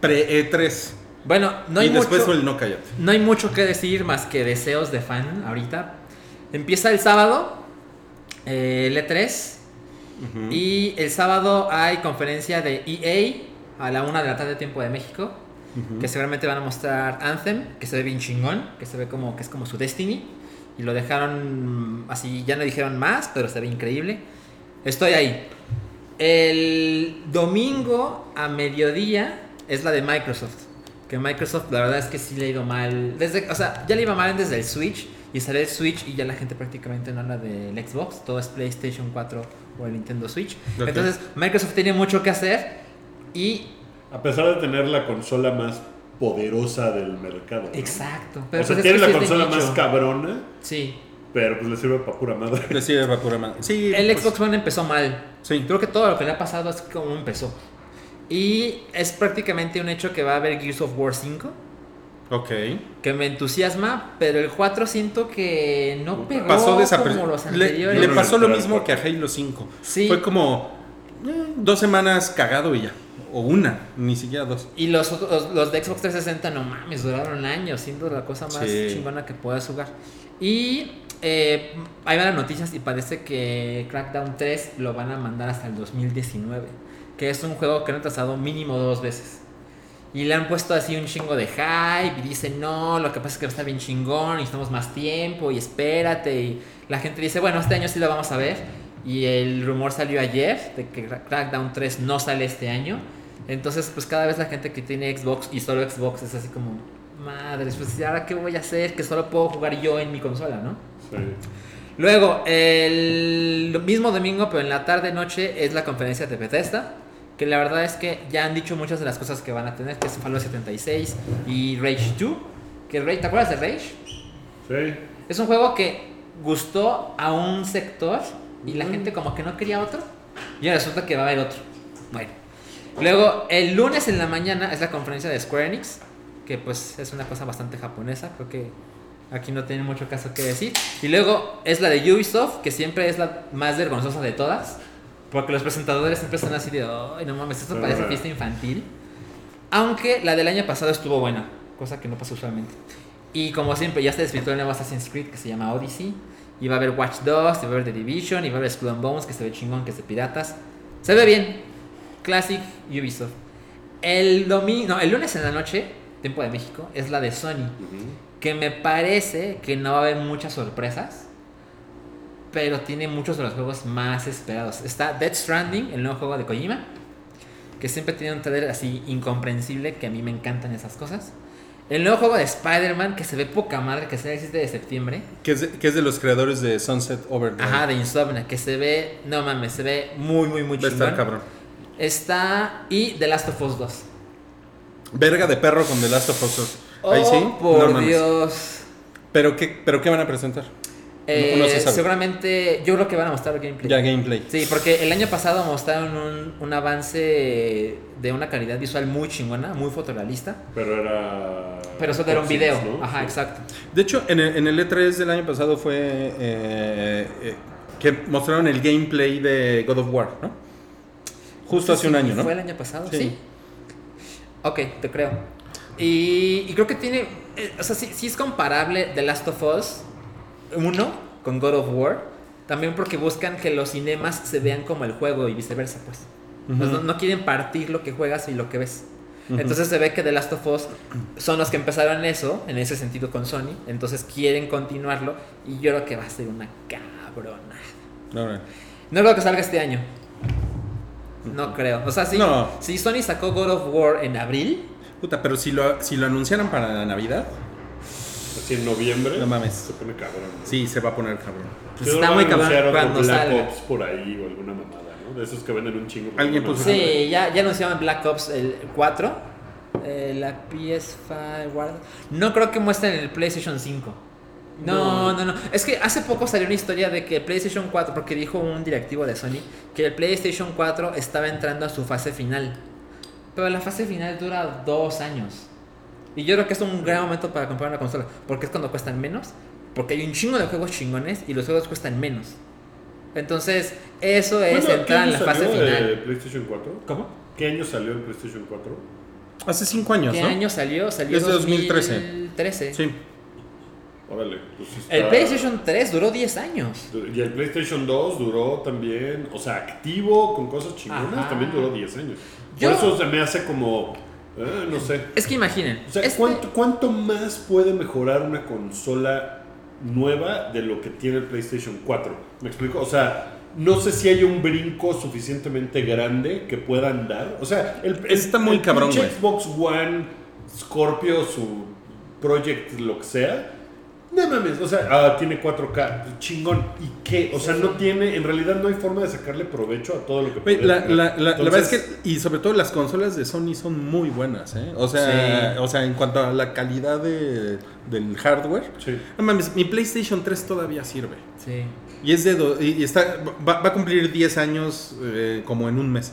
pre-E3. Bueno, no hay y después mucho. el no cállate. No hay mucho que decir más que deseos de fan ahorita. Empieza el sábado, eh, el E3. Y el sábado hay conferencia de EA a la una de la tarde, tiempo de México. Que seguramente van a mostrar Anthem, que se ve bien chingón, que se ve como que es como su Destiny. Y lo dejaron así, ya no dijeron más, pero se ve increíble. Estoy ahí. El domingo a mediodía es la de Microsoft. Que Microsoft, la verdad es que sí le ha ido mal. Desde, o sea, ya le iba mal desde el Switch. Y sale el Switch y ya la gente prácticamente no habla del Xbox. Todo es PlayStation 4 o el Nintendo Switch. Entonces, Microsoft tiene mucho que hacer. Y A pesar de tener la consola más poderosa del mercado. ¿no? Exacto. o sea, pues tiene la sí consola más cabrona, Sí. pero pues le sirve para pura madre. Le sirve para pura madre. Sí, El pues, Xbox One empezó mal. Sí. Creo que todo lo que le ha pasado es como empezó. Y es prácticamente un hecho que va a haber Gears of War 5. Ok. Que me entusiasma, pero el 4 siento que no pegó Pasó como desapercibido. los Le, anteriores. le pasó lo mismo que a Halo 5. Sí. Fue como eh, dos semanas cagado y ya. O una, ni siquiera dos. Y los, otros- los, los de Xbox 360, no mames, duraron años, siendo la cosa más Sí. chingona que puedas jugar. Y eh, ahí van las noticias y parece que Crackdown 3 lo van a mandar hasta el 2019. Que es un juego que han retrasado mínimo dos veces. Y le han puesto así un chingo de hype y dicen, no, lo que pasa es que está bien chingón, necesitamos más tiempo y espérate. Y la gente dice, bueno, este año sí lo vamos a ver. Y el rumor salió ayer de que Cra- Crackdown 3 no sale este año. Entonces, pues cada vez la gente que tiene Xbox y solo Xbox es así como, madres, pues ¿y ahora qué voy a hacer? Que solo puedo jugar yo en mi consola, ¿no? Sí. Luego, el mismo domingo, pero en la tarde-noche, es la conferencia de Bethesda. Que la verdad es que ya han dicho muchas de las cosas que van a tener, que es Fallout 76 y Rage 2. Que Rage, ¿Te acuerdas de Rage? Sí. Es un juego que gustó a un sector y la gente como que no quería otro. Y resulta que va a haber otro. Bueno. Luego, el lunes en la mañana es la conferencia de Square Enix. Que pues es una cosa bastante japonesa. Creo que aquí no tiene mucho caso que decir. Y luego es la de Ubisoft, que siempre es la más vergonzosa de todas. Porque los presentadores siempre están así de, ay, no mames, esto parece fiesta infantil. Aunque la del año pasado estuvo buena, cosa que no pasa usualmente. Y como siempre, ya se desvirtuó el nuevo Assassin's Creed que se llama Odyssey. Y va a haber Watch Dogs, y va a haber The Division, y va a haber Skull and Bones, que se ve chingón, que es de piratas. Se ve bien. Classic Ubisoft. El domingo, no, el lunes en la noche, tiempo de México, es la de Sony. Que me parece que no va a haber muchas sorpresas. Pero tiene muchos de los juegos más esperados. Está Dead Stranding, el nuevo juego de Kojima. Que siempre tiene un trailer así incomprensible. Que a mí me encantan esas cosas. El nuevo juego de Spider-Man, que se ve poca madre, que sale el 7 de septiembre. Que es, de, que es de los creadores de Sunset Overdrive. Ajá, de Insomnia, que se ve, no mames, se ve muy, muy, muy chingón. cabrón. Está y The Last of Us 2. Verga de perro con The Last of Us 2. Ahí oh, sí. por no. Dios. ¿Pero qué, ¿Pero qué van a presentar? Eh, no se sabe. Seguramente, yo creo que van a mostrar gameplay. Ya gameplay. Sí, porque el año pasado mostraron un, un avance de una calidad visual muy chingona, muy fotorrealista. Pero era. Pero solo era un video. ¿no? Ajá, Sí. exacto. De hecho, en el, en el E3 del año pasado fue eh, eh, que mostraron el gameplay de God of War, ¿no? Justo hace un año, ¿no? ¿Fue el año pasado? Sí. Sí. Ok, te creo. Y, y creo que tiene. eh, o sea, sí, sí es comparable The Last of Us 1 con God of War. También porque buscan que los cinemas se vean como el juego y viceversa, pues. Pues no, no quieren partir lo que juegas y lo que ves. Entonces se ve que The Last of Us son los que empezaron eso, en ese sentido con Sony. Entonces quieren continuarlo. Y yo creo que va a ser una cabrona. No, no. No creo que salga este año. No creo. O sea, si, No. si Sony sacó God of War en abril, Puta, pero si lo, si lo anunciaran para la Navidad, Así en noviembre. No mames. Se pone cabrón. ¿no? sí, se va a poner cabrón. pues está muy cabrón cuando Black salga. Ops por ahí o alguna mamada, ¿no? De esos que venden un chingo. Alguien puso-. Sí, ya, ya anunciaban Black Ops el 4. eh, la PS5. Guarda. No creo que muestren el PlayStation 5. No, no, no, Es que hace poco salió una historia de que el PlayStation 4, porque dijo un directivo de Sony, que el PlayStation 4 estaba entrando a su fase final. Pero la fase final dura dos años. Y yo creo que es un gran momento para comprar una consola. Porque es cuando cuestan menos. Porque hay un chingo de juegos chingones y los juegos cuestan menos. Entonces, eso es Bueno, ¿qué entrar en la fase salió final. de PlayStation 4? ¿Cómo? ¿Qué año salió el PlayStation 4? Hace cinco años, ¿Qué ¿no? año salió? Salió Es de 2013. 2013. Sí. Órale. Pues está- El PlayStation 3 duró 10 años. Y el PlayStation 2 duró también, o sea, activo con cosas chingonas, Ajá. también duró 10 años. Yo- Por eso se me hace como, eh, no sé. Es que imaginen. O sea, este- ¿cuánto, ¿cuánto más puede mejorar una consola nueva de lo que tiene el PlayStation 4? ¿Me explico? O sea, no sé si hay un brinco suficientemente grande que puedan dar. O sea, el, el- Está muy el cabrón, güey. Xbox One, Scorpio, su Project, lo que sea, No mames, o sea, ah, tiene 4K, chingón. ¿Y qué? O sea, no tiene, en realidad no hay forma de sacarle provecho a todo lo que podría la, la, la, la verdad es que, y sobre todo las consolas de Sony son muy buenas, ¿eh? O sea, Sí. o sea en cuanto a la calidad de, del hardware. Sí. No mames, mi PlayStation 3 todavía sirve. Sí. Y es de do- y y está va, va a cumplir 10 años eh, como en un mes.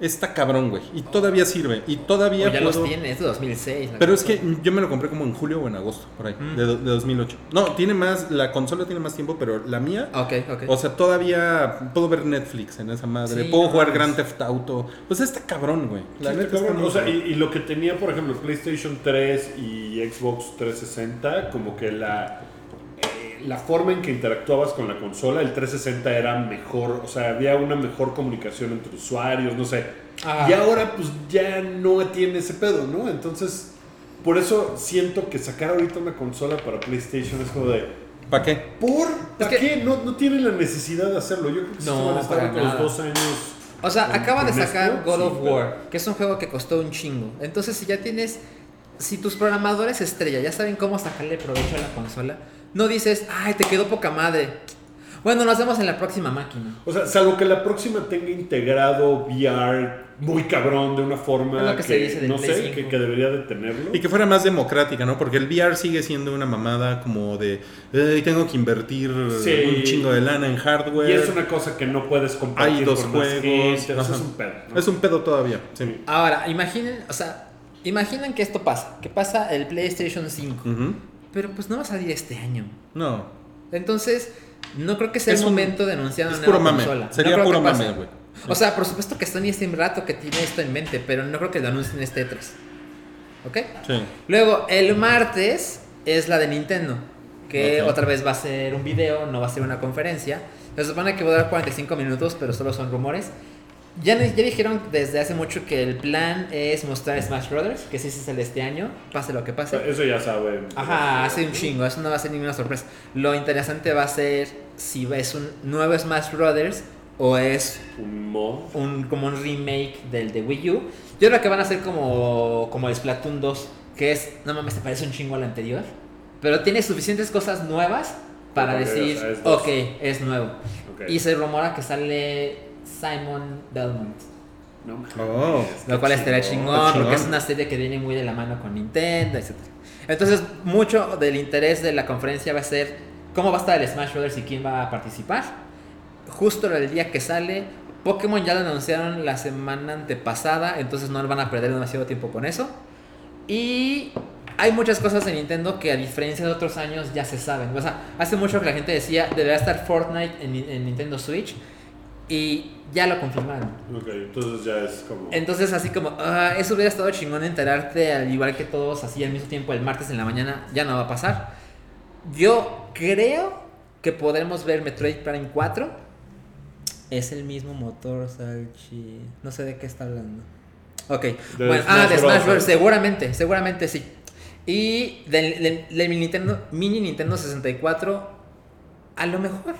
Está cabrón, güey. Y todavía sirve. Y todavía O ya puedo- los tiene, es de 2006. la Pero es que yo me lo compré como en julio o en agosto, por ahí, Mm. de, de 2008. No, tiene más, la consola tiene más tiempo, pero la mía, Ok, ok. o sea, todavía puedo ver Netflix en esa madre, Sí, puedo no jugar. Grand Theft Auto. Pues está cabrón, güey. La Sí, neta está cabrón. O sea, y, y lo que tenía, por ejemplo, PlayStation 3 y Xbox 360, como que la, la forma en que interactuabas con la consola, el 360 era mejor, o sea, había una mejor comunicación entre usuarios, no sé. Ah. Y ahora pues ya no tiene ese pedo, ¿no? Entonces, por eso siento que sacar ahorita una consola para PlayStation es como de... ¿Para qué? ¿Por? ¿Para qué? No, no tienen la necesidad de hacerlo. Yo creo que No, van a estar para ahorita los dos años... O sea, con- acaba de sacar esto, God sí, of pero- War, que es un juego que costó un chingo. Entonces, si ya tienes. Si tus programadores estrella ya saben cómo sacarle provecho a la consola, no dices, ay, te quedó poca madre. Bueno, nos vemos en la próxima máquina. O sea, salvo que la próxima tenga integrado VR muy cabrón de una forma lo que se dice no sé, 5. que, que debería de tenerlo. Y que fuera más democrática, ¿no? Porque el VR sigue siendo una mamada como de, "Ey, tengo que invertir Sí. un chingo de lana en hardware. Y es una cosa que no puedes compartir Hay dos con más juegos. es un pedo. ¿no? Es un pedo todavía, sí. Ahora, imaginen, o sea, imaginen que esto pasa, que pasa el PlayStation 5. Ujú. Pero pues no va a salir este año. No, Entonces, no creo que sea Es el un- momento de anunciar una nueva mame. consola. Sería No puro mame, güey. O sea, por supuesto que Sony hace un rato que tiene esto en mente, pero no creo que lo anuncien este E3. ¿Ok? sí. Luego, el martes es la de Nintendo, que otra vez va a ser un video, no va a ser una conferencia. Se supone que va a durar 45 minutos, pero solo son rumores. Ya, ya dijeron desde hace mucho que el plan es mostrar Smash Brothers, que sí es el de este año, pase lo que pase. eso ya saben. Ajá, hace un chingo, eso no va a ser ninguna sorpresa. Lo interesante va a ser si es un nuevo Smash Brothers o es Un mod. un, como un remake del de Wii U. Yo creo que van a ser como, como el Splatoon 2, que es, no mames, te parece un chingo al anterior, pero tiene suficientes cosas nuevas para que, decir, o sea, es ok, es nuevo. Ok. Y se rumora que sale Simon Belmont. No mames. Oh. Lo cual estaría chingón, está porque es chingón. una serie que viene muy de la mano con Nintendo, etc. Entonces, mucho del interés de la conferencia va a ser cómo va a estar el Smash Brothers y quién va a participar. Justo el día que sale, Pokémon ya lo anunciaron la semana antepasada, entonces no van a perder demasiado tiempo con eso. Y hay muchas cosas de Nintendo que a diferencia de otros años ya se saben. O sea, hace mucho que la gente decía, debería estar Fortnite en, en Nintendo Switch. Y ya lo confirmaron. Ok, entonces ya es como. Entonces, así como, ah, eso hubiera estado chingón enterarte al igual que todos, así al mismo tiempo el martes en la mañana, ya no va a pasar. Yo creo que podremos ver Metroid Prime 4. Es el mismo motor, Salchi. No sé de qué está hablando. Ok, De bueno, Smash ah, de Smash Bros. Seguramente, seguramente sí. Y del, del- del mini, Nintendo, mini Nintendo 64, a lo mejor.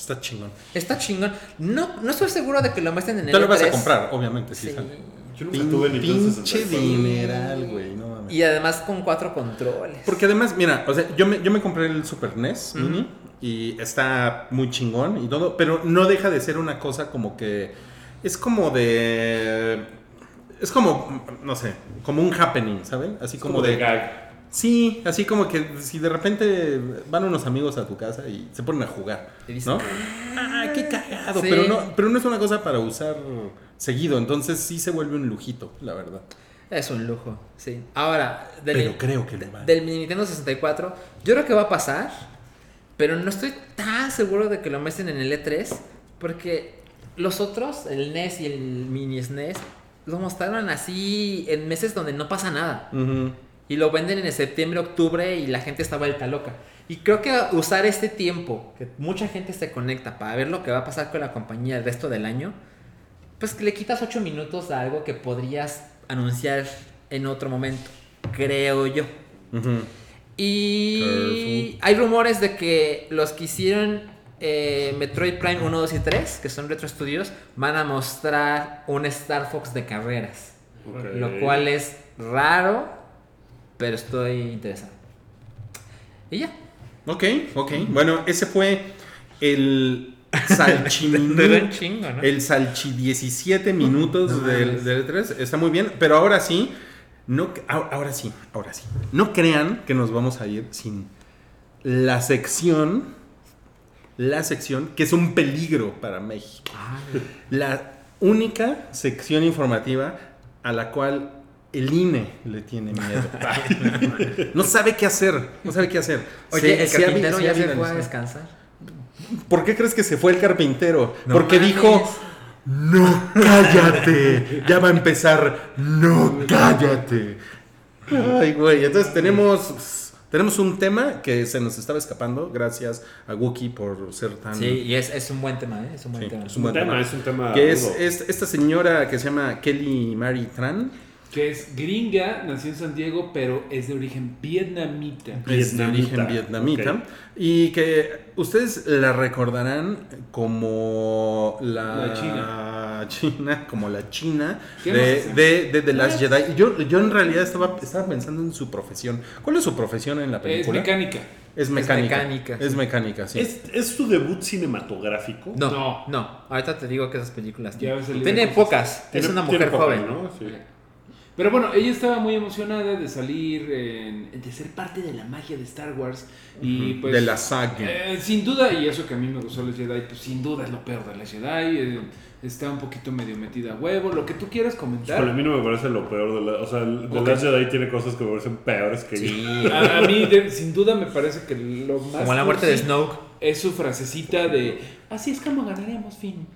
Está chingón. Está chingón. No, no estoy seguro de que lo muestren en el Te lo vas a E3. comprar, obviamente, sí. Sí. sale. Yo nunca tuve Pinche 64. dineral, güey, no mames. Y además con cuatro controles. Porque además, mira, o sea, yo me, yo me compré el Super NES. Mini y está muy chingón y todo, pero no deja de ser una cosa como que es como de es como no sé, como un happening, ¿saben? Así como, de, gag. Sí, así como que si de repente van unos amigos a tu casa y se ponen a jugar, ¿no? Ah, qué cagado, Sí. pero no pero no es una cosa para usar seguido, entonces sí se vuelve un lujito, la verdad. Es un lujo, sí. Ahora, del, Pero creo que lo vale. del Nintendo 64, yo creo que va a pasar, pero no estoy tan seguro de que lo muestren en el E3, porque los otros, el NES y el mini SNES, lo mostraron así en meses donde no pasa nada. Ujú. Y lo venden en septiembre, octubre y la gente está vuelta loca. Y creo que usar este tiempo, que mucha gente se conecta para ver lo que va a pasar con la compañía el resto del año, pues que le quitas 8 minutos a algo que podrías anunciar en otro momento, creo yo. Y hay rumores de que los que hicieron eh, Metroid Prime 1, 2 y 3, que son Retro Studios, van a mostrar un Star Fox de carreras. Lo cual es raro, pero estoy interesado. Y ya. Ok, ok. Bueno, ese fue el chingo, ¿no? El salchi 17 minutos No del, del E3. Está muy bien, pero ahora sí, no, a- ahora sí, ahora sí. No crean que nos vamos a ir sin la sección, la sección que es un peligro para México. La única sección informativa a la cual el INE le tiene miedo. no sabe qué hacer, no sabe qué hacer. Oye, Se- el se carpintero ya se fue a descansar. ¿Por qué crees que se fue el carpintero? No Porque dijo, no cállate, ya va a empezar, no cállate. Ay, güey, entonces tenemos, tenemos un tema que se nos estaba escapando, gracias a Wookie por ser tan... Sí, y es, es un buen tema, ¿eh? Es un buen Sí, tema. es un tema, es un tema. Que es, es esta señora que se llama Kelly Mary Tran. Que es gringa, nació en San Diego, pero es de origen vietnamita. Es de Vietnamita, origen vietnamita. Y que ustedes la recordarán como la, La China. China, como la China ¿Qué de, de, de The Last Jedi. Y Yo, yo en realidad estaba, estaba pensando en su profesión. ¿Cuál es su profesión en la Es película? mecánica. Es mecánica. mecánica, Es sí. mecánica, sí. ¿Es, es su debut cinematográfico. No, No. no, Ahorita te digo que esas películas. El Tiene pocas. Tiene- es una mujer joven. ¿no? Sí. Pero bueno, ella estaba muy emocionada de salir, en- de ser parte de la magia de Star Wars. Y pues. de la saga. eh, sin duda, y eso que a mí me gustó los Jedi, pues sin duda es lo peor de los Jedi. eh, está un poquito medio metida a huevo. Lo que tú quieras comentar. Híjole, a mí no me parece lo peor de la. O sea, el-. Last Jedi tiene cosas que me parecen peores que. Sí. A, a mí, de- sin duda, me parece que lo más. Como la muerte de Snoke. Es su frasecita de. Así es como ganaremos, Finn.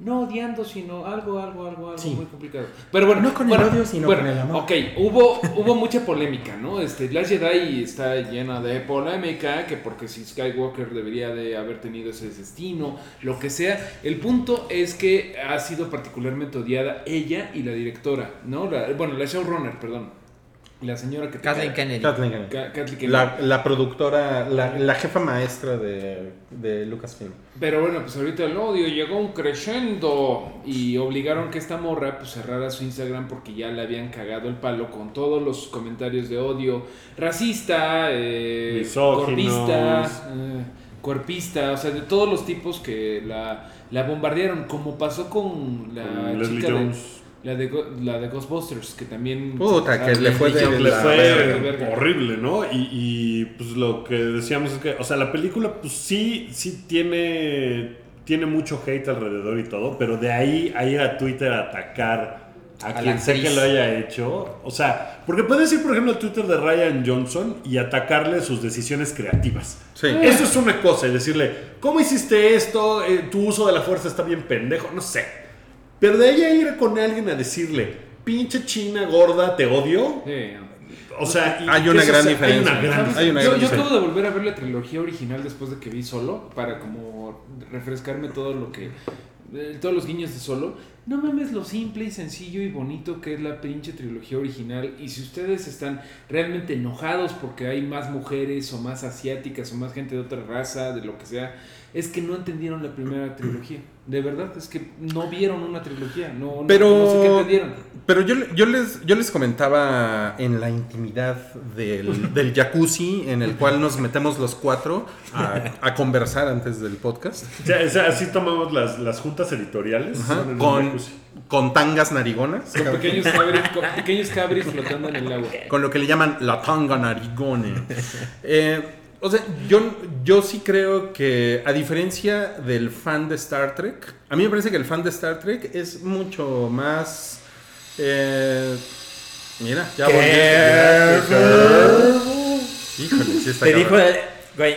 No odiando, sino algo, algo, algo, algo Sí. muy complicado. Pero bueno, No con el bueno, odio, sino bueno, con el amor. Ok, hubo, hubo mucha polémica, ¿no? Este, Last Jedi está llena de polémica, que porque si Skywalker debería de haber tenido ese destino, lo que sea. El punto es que ha sido particularmente odiada ella y la directora, ¿no? La- bueno, la showrunner, perdón. La señora que... Kathleen Kennedy. Kathleen Kennedy. Ka- Kathleen Kennedy. La, la productora, la, la jefa maestra de, de Lucasfilm. Pero bueno, pues ahorita el odio llegó un crescendo y obligaron que esta morra pues cerrara su Instagram porque ya le habían cagado el palo con todos los comentarios de odio racista, eh, corpista, eh, cuerpista, o sea, de todos los tipos que la, la bombardearon, como pasó con la Con Leslie chica de, Jones. La de Go- la de Ghostbusters, que también Puta, que le fue de dicho- le la fue verga, verga. horrible, ¿no? Y, y, pues lo que decíamos es que, o sea, la película pues sí, sí tiene, tiene mucho hate alrededor y todo, pero de ahí a ir a Twitter a atacar a, A quien sea que lo haya hecho, o sea, porque puedes ir por ejemplo al Twitter de Ryan Johnson y atacarle sus decisiones creativas. Sí. Eso es una cosa, y decirle, ¿cómo hiciste esto? Eh, tu uso de la fuerza está bien pendejo, no sé. Pero de ahí a ir con alguien a decirle, pinche china gorda, te odio. Sí. O sea, y Hay una gran sea- diferencia. Hay una gran ¿Sabes? Hay una yo, gran yo acabo de volver a ver la trilogía original después de que vi Solo, para como refrescarme todo lo que... eh, todos los guiños de Solo. No mames lo simple y sencillo y bonito que es la pinche trilogía original. Y si ustedes están realmente enojados porque hay más mujeres o más asiáticas o más gente de otra raza, de lo que sea, es que no entendieron la primera trilogía. De verdad, es que no vieron una trilogía. No, Pero, no sé qué entendieron. pero yo, yo, les, yo les comentaba en la intimidad del, del jacuzzi en el cual nos metemos los cuatro a, a conversar antes del podcast. O sea, o sea, así tomamos las, las juntas editoriales. Ajá, con, con tangas narigonas. Con pequeños cabris, con pequeños cabris flotando en el agua. Con lo que le llaman la tanga narigone. Eh, o sea, yo, yo sí creo que, a diferencia del fan de Star Trek, a mí me parece que el fan de Star Trek es mucho más. eh, mira, ya volvió. Híjole, sí está Te cabrón. dijo, güey,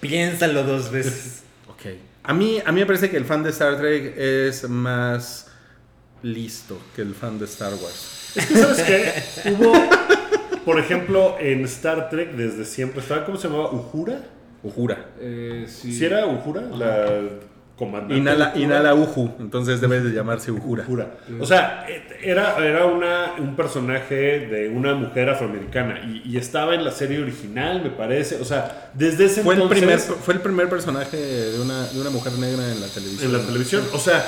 piénsalo dos veces. Ok. A mí, a mí me parece que el fan de Star Trek es más listo que el fan de Star Wars. Es que, ¿sabes qué? Hubo, por ejemplo, en Star Trek desde siempre, estaba, ¿cómo se llamaba? ¿Uhura? Ujura. Eh, sí. ¿Sí era Uhura? La comandante. Inhala, Uhura. inhala Uju, entonces debe de llamarse Ujura. Uhura. O sea, era, era una, un personaje de una mujer afroamericana y, y estaba en la serie original, me parece. O sea, desde ese Fue el, primer, fue el primer personaje de una, de una mujer negra en la televisión. en la televisión. O sea,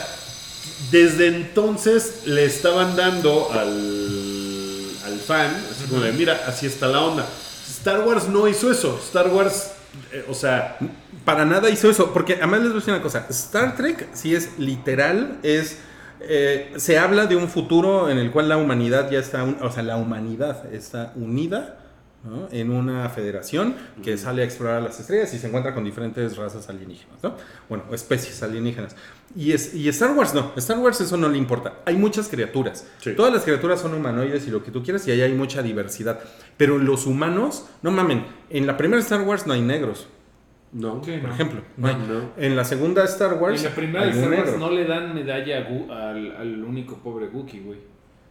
desde entonces le estaban dando al, al fan, así como de, mira, así está la onda. Star Wars no hizo eso. Star Wars, eh, o sea, Para nada hizo eso, porque además les voy a decir una cosa, Star Trek si es literal, es... eh, se habla de un futuro en el cual la humanidad ya está, un- o sea, la humanidad está unida ¿no? en una federación que sale a explorar las estrellas y se encuentra con diferentes razas alienígenas, ¿no? Bueno, especies alienígenas. Y, es, y Star Wars no, Star Wars eso no le importa. Hay muchas criaturas. Sí. Todas las criaturas son humanoides y lo que tú quieras y ahí hay mucha diversidad. Pero los humanos, no mamen, en la primera Star Wars no hay negros. no. Sí, Por no. ejemplo, no. No. En la segunda Star Wars. En la primera Star Wars negro. no le dan medalla a Gu- al, al único pobre Wookiee, güey.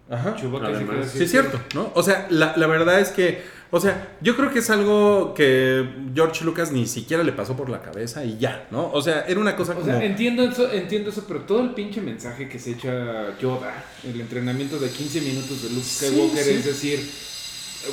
Ajá. Chewbacca. Sí, es cierto, ¿no? O sea, la, la verdad es que. O sea, yo creo que es algo que George Lucas ni siquiera le pasó por la cabeza y ya, ¿no? O sea, era una cosa O como. sea, entiendo eso, entiendo eso, pero todo el pinche mensaje que se echa Yoda, el entrenamiento de 15 minutos de Luke Skywalker, sí. es decir,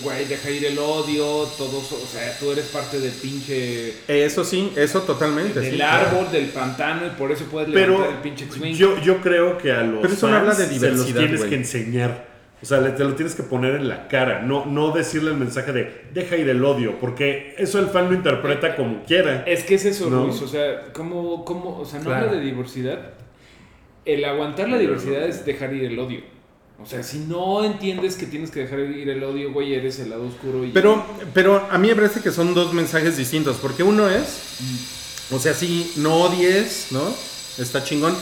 güey, deja ir el odio, todos, o sea, tú eres parte del pinche Eso sí, eso totalmente. del sí, árbol, claro. del pantano y por eso puedes Pero levantar el pinche X-Wing. yo, yo creo que a los Pero eso no fans habla de se los diversidad, tienes güey. que enseñar. O sea, le- te lo tienes que poner en la cara, no, no decirle el mensaje de deja ir el odio, porque eso el fan lo interpreta como quiera. Es que es eso, No. Luis, o sea, ¿cómo, cómo, o sea, no Claro. habla de diversidad. El aguantar la diversidad es dejar ir el odio. O sea, si no entiendes que tienes que dejar ir el odio, güey, eres el lado oscuro y... Pero, pero a mí me parece que son dos mensajes distintos, porque uno es, o sea, sí, no odies, ¿no? Está chingón.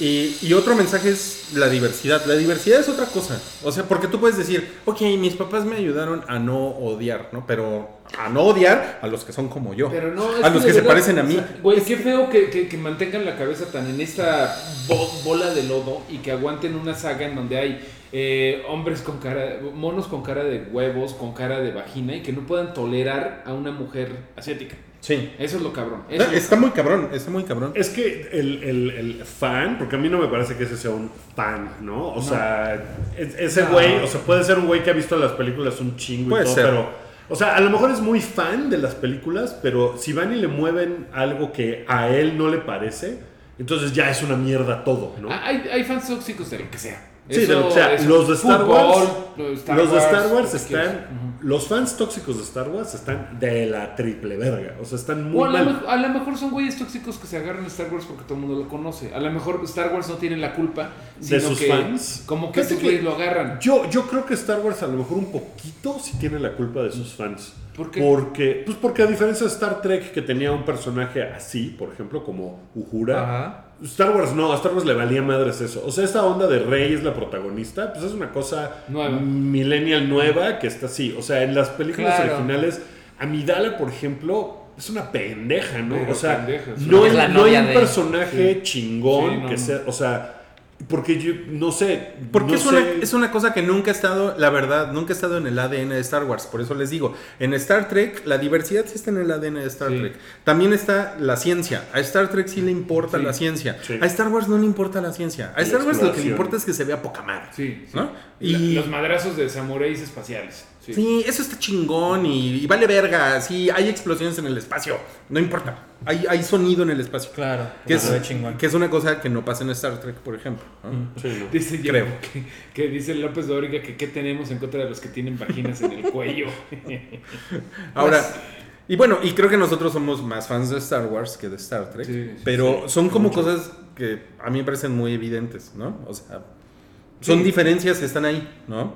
Y, y otro mensaje es la diversidad. La diversidad es otra cosa. O sea, porque tú puedes decir, ok, mis papás me ayudaron a no odiar, ¿no? Pero a no odiar a los que son como yo. Pero no, a los que se verdad, parecen a mí. Güey, qué feo que, que- que mantengan la cabeza tan en esta bo- bola de lodo y que aguanten una saga en donde hay eh, hombres con cara, monos con cara de huevos, con cara de vagina y que no puedan tolerar a una mujer asiática. Sí. Eso es lo cabrón. Eso es lo Está muy cabrón, está muy cabrón. Es que el, el- el fan, porque a mí no me parece que ese sea un fan, ¿no? O sea, es- ese No. güey, o sea, puede ser un güey que ha visto las películas un chingo Puede y todo, ser. pero, o sea, a lo mejor es muy fan de las películas, pero si van y le mueven algo que a él no le parece, entonces ya es una mierda todo, ¿no? Ah, Hay, hay fans tóxicos de lo que sea. Sí, Eso- de lo que sea. eso, Los de Star fútbol, Wars, los de Star los de Wars, Star Wars lo que están, los fans tóxicos de Star Wars están de la triple verga, o sea, están O muy a, lo mal. mejor, a lo mejor son güeyes tóxicos que se agarran a Star Wars porque todo el mundo lo conoce. A lo mejor Star Wars no tiene la culpa De sino sus que, fans. Como que estos güeyes lo agarran. Yo, yo creo que Star Wars a lo mejor un poquito sí tiene la culpa de sus fans. ¿Por qué? Porque, pues porque a diferencia de Star Trek que tenía un personaje así, por ejemplo, como Uhura, Ajá. Star Wars no, a Star Wars le valía madres eso. O sea, esta onda de Rey es la protagonista, pues es una cosa Nueva. millennial nueva que está así. O sea, en las películas Claro. originales, Amidala, por ejemplo, es una pendeja, ¿no? Pero o sea, pendeja, no, Es la no hay un de- personaje chingón Sí, no, que sea, o sea, porque yo no sé, Porque no es, una, sé- es una cosa que nunca ha estado, la verdad, nunca ha estado en el ADN de Star Wars. Por eso les digo, en Star Trek, la diversidad sí está en el ADN de Star Sí. Trek. También está la ciencia. A Star Trek sí le importa Sí. la ciencia. Sí. A Star Wars no le importa la ciencia. A Y Star Wars lo que le importa es que se vea poca madre. Sí. ¿no? Y Y los madrazos de samuráis espaciales. Sí. sí, eso está chingón y, y vale verga. Sí, hay explosiones en el espacio. No importa. Hay, hay sonido en el espacio. Claro. Que es, se ve chingón. que es una cosa que no pasa en Star Trek, por ejemplo. ¿no? Sí, ¿no? Dice Creo. que, que dice López Dóriga que qué tenemos en contra de los que tienen vaginas en el cuello. Ahora, y bueno, y creo que nosotros somos más fans de Star Wars que de Star Trek, Sí, sí, pero sí, son como mucho. cosas que a mí me parecen muy evidentes, ¿no? O sea, son Sí. diferencias que están ahí, ¿no?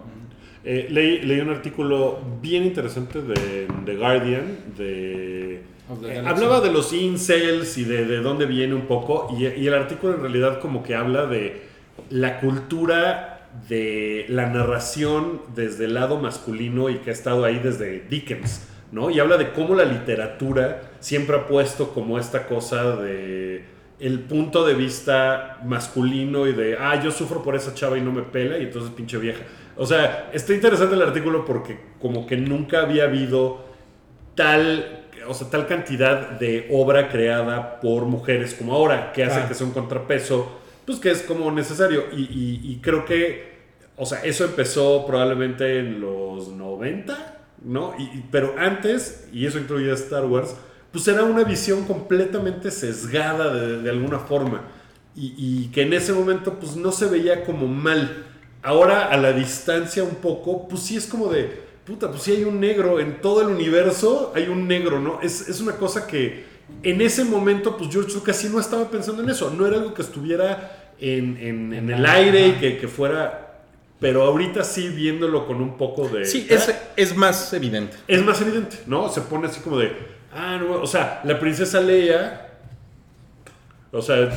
Eh, leí, leí un artículo bien interesante de The Guardian de... Eh, hablaba de los incels y de, de dónde viene un poco y, y el artículo en realidad como que habla de la cultura de la narración desde el lado masculino y que ha estado ahí desde Dickens, ¿no? Y habla de cómo la literatura siempre ha puesto como esta cosa de el punto de vista masculino y de, ah, yo sufro por esa chava y no me pela y entonces pinche vieja. O sea, está interesante el artículo porque como que nunca había habido tal, o sea, tal cantidad de obra creada por mujeres como ahora, que hace que sea un contrapeso, pues que es como necesario. Y, y- y creo que, o sea, eso empezó probablemente en los 90, ¿no? Y- y- pero antes, y eso incluía Star Wars, pues era una visión completamente sesgada de, de alguna forma. Y, y que en ese momento, pues no se veía como mal. Ahora, a la distancia un poco, pues sí es como de, puta, pues sí hay un negro, en todo el universo hay un negro, ¿no? Es, es una cosa que en ese momento, pues George Lucas sí no estaba pensando en eso, no era algo que estuviera en, en- en el aire y que, que fuera... Pero ahorita sí viéndolo con un poco de... Sí, es, es más evidente. es más evidente, ¿no? Se pone así como de, ah, no, o sea, la princesa Leia, o sea,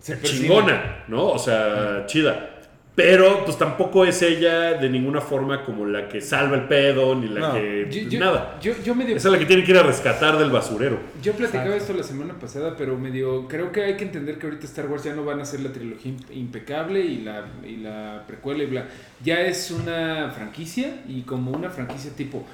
Se chingona, ¿no? O sea, chida. Pero pues tampoco es ella de ninguna forma como la que salva el pedo, ni la No. que... Yo, yo- nada. yo, yo medio Esa es la que tiene que ir a rescatar del basurero. Yo platicaba Exacto. esto la semana pasada, pero medio creo que hay que entender que ahorita Star Wars ya no van a ser la trilogía imp- impecable y la, y la precuela y bla. Ya es una franquicia y como una franquicia tipo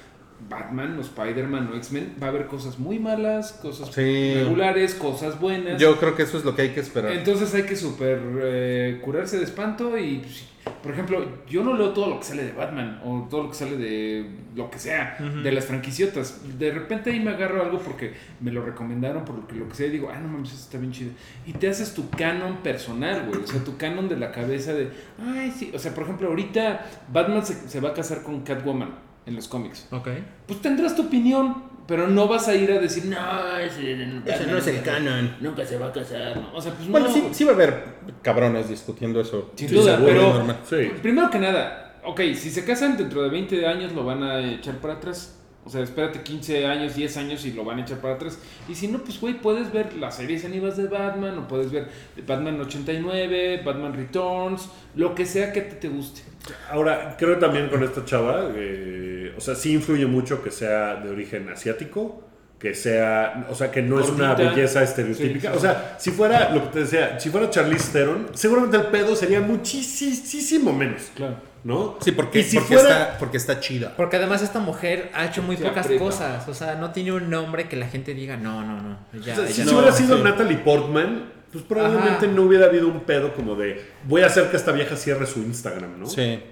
Batman o Spider-Man o X-Men, va a haber cosas muy malas, cosas Sí. regulares, cosas buenas. Yo creo que eso es lo que hay que esperar. Entonces hay que super eh, curarse de espanto y, pues, por ejemplo, yo no leo todo lo que sale de Batman o todo lo que sale de lo que sea, de las franquiciotas. De repente ahí me agarro algo porque me lo recomendaron, por lo que, lo que sea, y digo, ah, no mames, eso está bien chido. Y te haces tu canon personal, güey. O sea, tu canon de la cabeza de, ay, sí. O sea, por ejemplo, ahorita Batman se, se va a casar con Catwoman en los cómics. Ok. Pues tendrás tu opinión, pero no vas a ir a decir, no, ese, Ese no es el canon. Nunca se va a casar. ¿no? o sea, pues Bueno, no. sí, sí va a haber cabrones discutiendo eso. Sin Sí, duda, pero-. Sí. Primero que nada, ok, si se casan dentro de 20 años lo van a echar para atrás. O sea, espérate 15 años, 10 años y lo van a echar para atrás. Y si no, pues güey, puedes ver las series animadas de Batman o puedes ver Batman 89, Batman Returns, lo que sea que te guste. Ahora, creo también con esta chava, eh, o sea, sí influye mucho que sea de origen asiático, que sea, o sea, que no es una belleza estereotípica. Sí, sí. O sea, si fuera, lo que te decía, si fuera Charlize Theron, seguramente el pedo sería muchísimo menos, Claro. ¿No? Sí, porque, si porque, fuera- está, porque está chida. Porque además esta mujer ha hecho muy pocas aprieta. cosas. O sea, no tiene un nombre que la gente diga, no, no, no. Ya, O sea, ya si no". hubiera sido sí. Natalie Portman, pues probablemente Ajá. no hubiera habido un pedo como de voy a hacer que esta vieja cierre su Instagram, ¿no? Sí.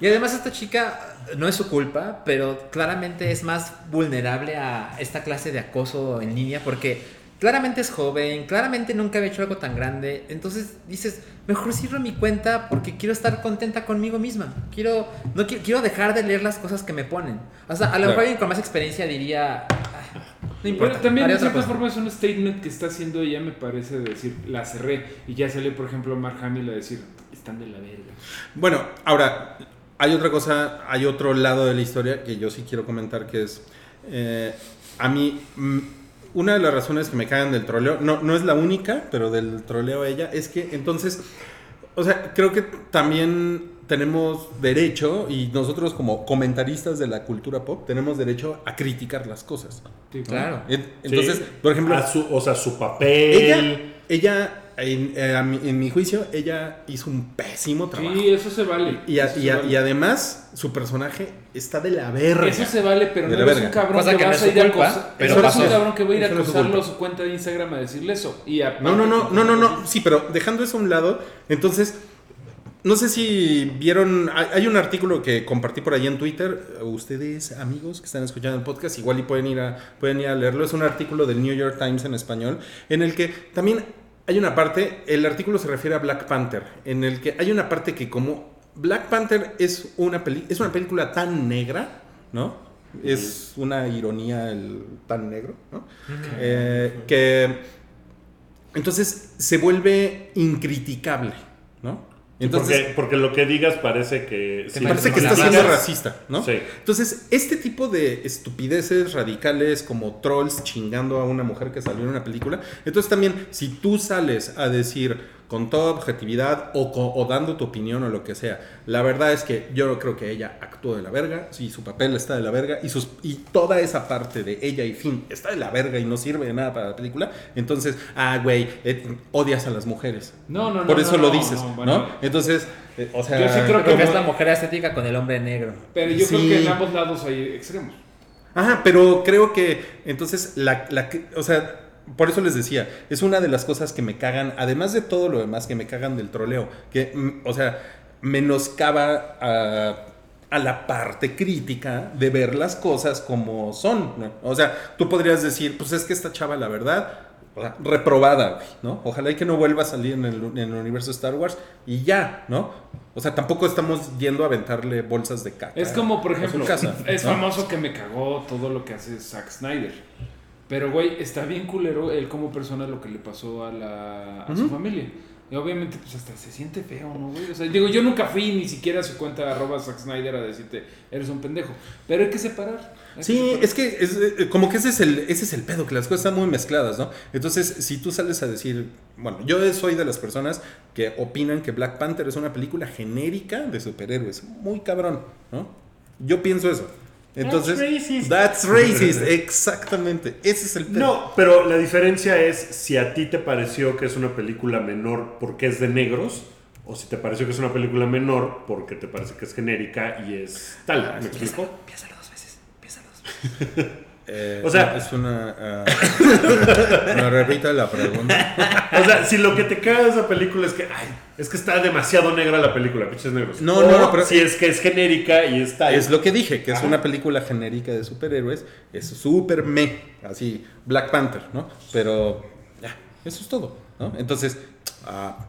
Y además esta chica no es su culpa, pero claramente es más vulnerable a esta clase de acoso en línea porque claramente es joven, claramente nunca había hecho algo tan grande. Entonces dices, mejor cierro mi cuenta porque quiero estar contenta conmigo misma. Quiero, no quiero, quiero dejar de leer las cosas que me ponen. O sea, a lo mejor alguien con más experiencia diría, "Ah, no importa. Pero también de otra cierta cosa". forma es un statement que está haciendo ella, me parece, de decir, la cerré. Y ya sale, por ejemplo, Mark Hamill a decir, están de la verga. Bueno, ahora, hay otra cosa, hay otro lado de la historia que yo sí quiero comentar que es, eh, a mí, mm, una de las razones que me cagan del troleo, no, no es la única, pero del troleo a ella, es que entonces, o sea, creo que también tenemos derecho, y nosotros como comentaristas de la cultura pop, tenemos derecho a criticar las cosas. Sí, Claro. Sí. Entonces, por ejemplo, A su- o sea, su papel. ella, ella en, eh, en mi juicio, ella hizo un pésimo trabajo. Sí, eso se vale. Y, a- eso y se a- vale. y además, su personaje está de la verga. Eso se vale, pero De no eres un cabrón que, que vas es a ir a acosar. pero eres un cabrón que va a ir a acosarlo a su cuenta de Instagram a decirle eso. Y aparte- No, no, no, no, no, no, sí, pero dejando eso a un lado, entonces, no sé si vieron, hay, hay un artículo que compartí por ahí en Twitter, ustedes amigos que están escuchando el podcast, igual y pueden ir a, pueden ir a leerlo, es un artículo del New York Times en español, en el que también hay una parte, el artículo se refiere a Black Panther, en el que hay una parte que como Black Panther es una, peli- es una película tan negra, ¿no? Es una ironía el tan negro, ¿no? Eh, que entonces se vuelve incriticable, ¿no? Entonces porque, porque lo que digas parece que. sí, parece que si está digas- siendo racista, ¿no? Sí. Entonces, este tipo de estupideces radicales como trolls chingando a una mujer que salió en una película, entonces también si tú sales a decir con toda objetividad o, dando tu opinión o lo que sea, la verdad es que yo creo que ella actuó de la verga, sí, su papel está de la verga y, sus, y toda esa parte de ella y Finn está de la verga y no sirve de nada para la película, entonces, ah, güey, eh, odias a las mujeres. No, no, no, Por no, eso no, lo no, dices, ¿no? bueno. Entonces, eh, o sea, Yo sí creo Creo que es la mujer estética con el hombre negro. Pero yo Sí. creo que en ambos lados hay extremos. Ajá, pero creo que entonces la, o sea, por eso les decía, es una de las cosas que me cagan, además de todo lo demás que me cagan del troleo, que, mm, o sea, menoscaba a, a la parte crítica de ver las cosas como son, ¿no? O sea, tú podrías decir, pues es que esta chava, la verdad, reprobada, ¿no? Ojalá y que no vuelva a salir en el, en el universo Star Wars y ya, ¿no? O sea, tampoco estamos yendo a aventarle bolsas de caca. Es como, por ejemplo, casa, es ¿no? famoso que me cagó todo lo que hace Zack Snyder. Pero, güey, está bien culero él como persona lo que le pasó a, la, a su familia. Y obviamente, pues hasta se siente feo, ¿no, güey? O sea, digo, yo nunca fui ni siquiera a su cuenta arroba Zack Snyder a decirte, eres un pendejo. Pero hay que separar. hay que Sí, separar. es que es, eh, como que ese es, el, ese es el pedo, que las cosas están muy mezcladas, ¿no? Entonces, si tú sales a decir, bueno, yo soy de las personas que opinan que Black Panther es una película genérica de superhéroes, muy cabrón, ¿no? Yo pienso eso. Entonces, racist. That's racist, exactamente. Ese es el pedo. No, pero la diferencia es si a ti te pareció que es una película menor porque es de negros o si te pareció que es una película menor porque te parece que es genérica y es tal. ¿Me explico? Piénsalo dos veces. Piénsalo dos veces. Eh, O sea- es una. ¿Me repita la pregunta? O sea, si lo que te caga de esa película es que, ay, es que está demasiado negra la película, pinches negros. No, O no, no, pero- si es que es genérica y está Es lo que dije, que es Ajá. una película genérica de superhéroes. Es súper me, así, Black Panther, ¿no? Pero ya, eso es todo, ¿no? Entonces, ah,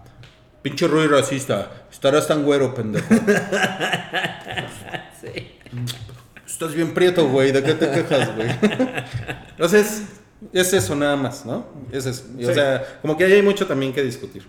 pinche Rui racista, estarás tan güero, pendejo. Sí. Estás bien prieto, güey, ¿de qué te quejas, güey? Entonces, es eso nada más, ¿no? Es eso. Y, O sea, como que ahí hay mucho también que discutir.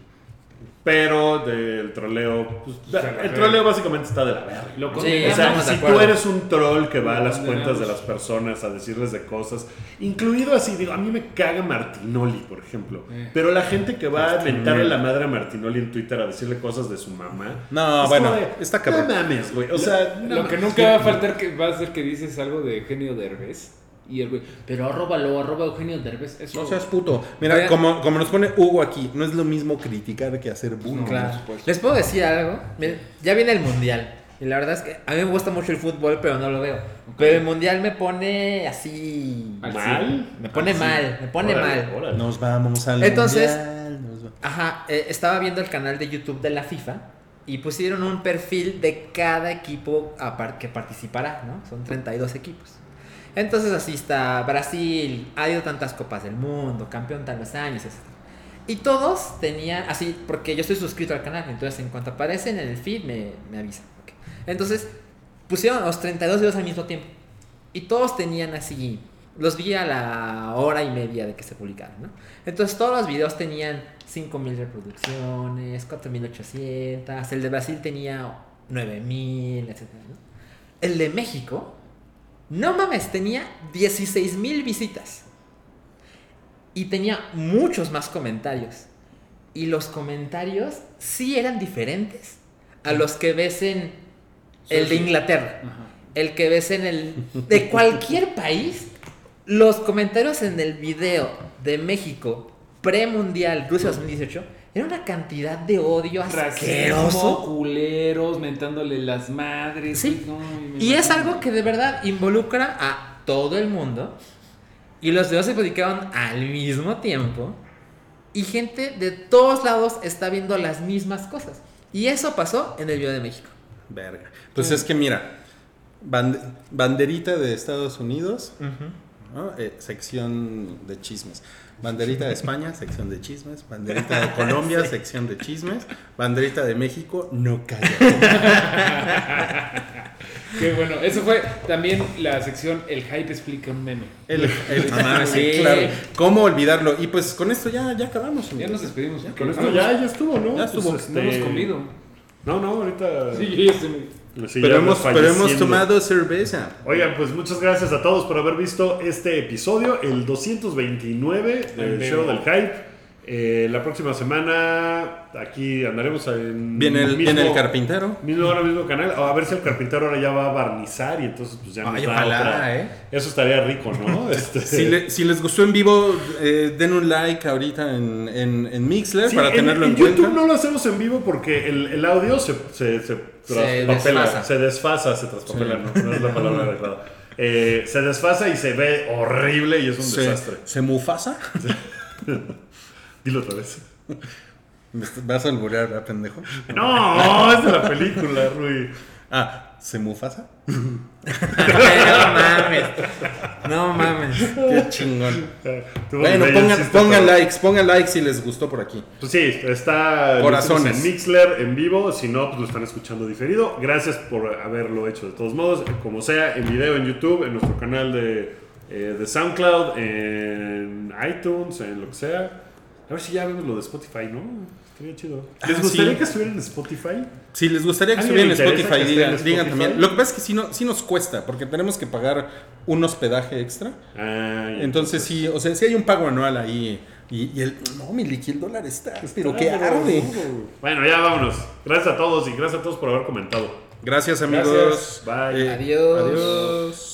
Pero del troleo, pues, de el troleo básicamente está de la verga. Lo Sí, O sea, de si tú eres un troll que va a las Lo cuentas de las personas a decirles de cosas, incluido así, digo, a mí me caga Martinoli, por ejemplo. Eh. Pero la gente que va a mentarle la madre a Martinoli en Twitter a decirle cosas de su mamá. No, es bueno, de, está cabrón. No mames, güey. O sea, no Lo que nunca va a faltar que va a ser que dices algo de Eugenio Derbez. Y el güey, pero arróbalo, arroba Eugenio Derbez. Eso, No seas puto. Mira, Oigan. como, como nos pone Hugo aquí, no es lo mismo criticar que hacer bullying. Claro. ¿Les puedo decir algo? Miren, ya viene el mundial. Y la verdad es que a mí me gusta mucho el fútbol, pero no lo veo. Pero el mundial me pone así. Al ¿Mal? Me pone Ah, sí. mal, me pone Órale, mal. órale. Nos vamos al Entonces- mundial, va- Ajá, eh, estaba viendo el canal de YouTube de la FIFA y pusieron un perfil de cada equipo a par- que participará, ¿no? Son 32 equipos. Entonces así está Brasil, ha ido tantas copas del mundo, campeón tantos años, etc. Y todos tenían, así, porque yo estoy suscrito al canal, entonces en cuanto aparecen en el feed me, me avisan. ok. Entonces pusieron los 32 videos al mismo tiempo. Y todos tenían así, los vi a la hora y media de que se publicaron, ¿no? Entonces todos los videos tenían 5.000 reproducciones, 4.800, el de Brasil tenía 9.000, etc. ¿no? El de México, no mames, tenía 16.000 visitas. Y tenía muchos más comentarios. Y los comentarios sí eran diferentes a los que ves en el de Inglaterra Ajá. el que ves en el de cualquier país, los comentarios en el video de México premundial Rusia 2018 era una cantidad de odio Racismo, asqueroso. culeros, mentándole las madres. Sí. no, Y es algo que de verdad involucra a todo el mundo. Y los videos se publicaron al mismo tiempo. Y gente de todos lados está viendo las mismas cosas. Y eso pasó en el video de México. Verga. Pues es que mira, band- banderita de Estados Unidos, ¿no? Eh, sección de chismes. Banderita de España, sección de chismes. Banderita de Colombia, sección de chismes. Banderita de México, no calla. Qué bueno. Eso fue también la sección El Hype explica un meme. El, el- Ah, sí. claro. ¿Cómo olvidarlo? Y pues con esto ya, ya acabamos. Ya nos despedimos. porque Con esto no ya, hemos- ya estuvo, ¿no? Ya estuvo. Pues, No hemos este, comido. No, no, ahorita. Sí, muy- sí, pero, hemos, pero hemos tomado cerveza. Oigan, pues muchas gracias a todos por haber visto este episodio, el 229 En del show del hype. Eh, la próxima semana aquí andaremos en Viene el, mismo, viene el carpintero. mismo hora, mismo canal. A ver si el carpintero ahora ya va a barnizar y entonces pues ya nos Ay, da ojalá, otra. ¿eh? Eso estaría rico, ¿no? Este, Si, le- si les gustó en vivo, eh, den un like ahorita en, en, en Mixler Sí, para en, tenerlo en, en YouTube cuenta. no lo hacemos en vivo porque el, el audio se, se, se traspapela, desfasa. se desfasa, se traspapela, no, no es la palabra adecuada. Eh, se desfasa y se ve horrible y es un se, desastre. ¿Se mufasa? Dilo otra vez. ¿Me est- ¿Vas a alburear, ¿verdad, pendejo? No, es de la película, Rui. Ah, ¿se Mufasa? no mames. No mames. Qué chingón. Bueno, pongan, pongan likes, pongan likes si les gustó por aquí. Pues sí, está Corazones. en Mixler en vivo. Si no, pues lo están escuchando diferido. Gracias por haberlo hecho de todos modos. Como sea, en video en YouTube, en nuestro canal de, eh, de SoundCloud, en iTunes, en lo que sea. A ver si ya vemos lo de Spotify, ¿no? Estaría chido. ¿Les Ah, gustaría sí. que estuviera en Spotify? Si les gustaría que ¿Alguien estuvieran en Spotify, digan, en digan también. Lo que pasa es que sí, no, sí nos cuesta, porque tenemos que pagar un hospedaje extra. Ah. Entonces sí, o sea, sí hay un pago anual ahí. Y, y el. No, mi liqui, el dólar está. Pero Ah, que arde. Bueno, ya vámonos. Gracias a todos y gracias a todos por haber comentado. Gracias, amigos. Bye. Eh, Adiós. Adiós.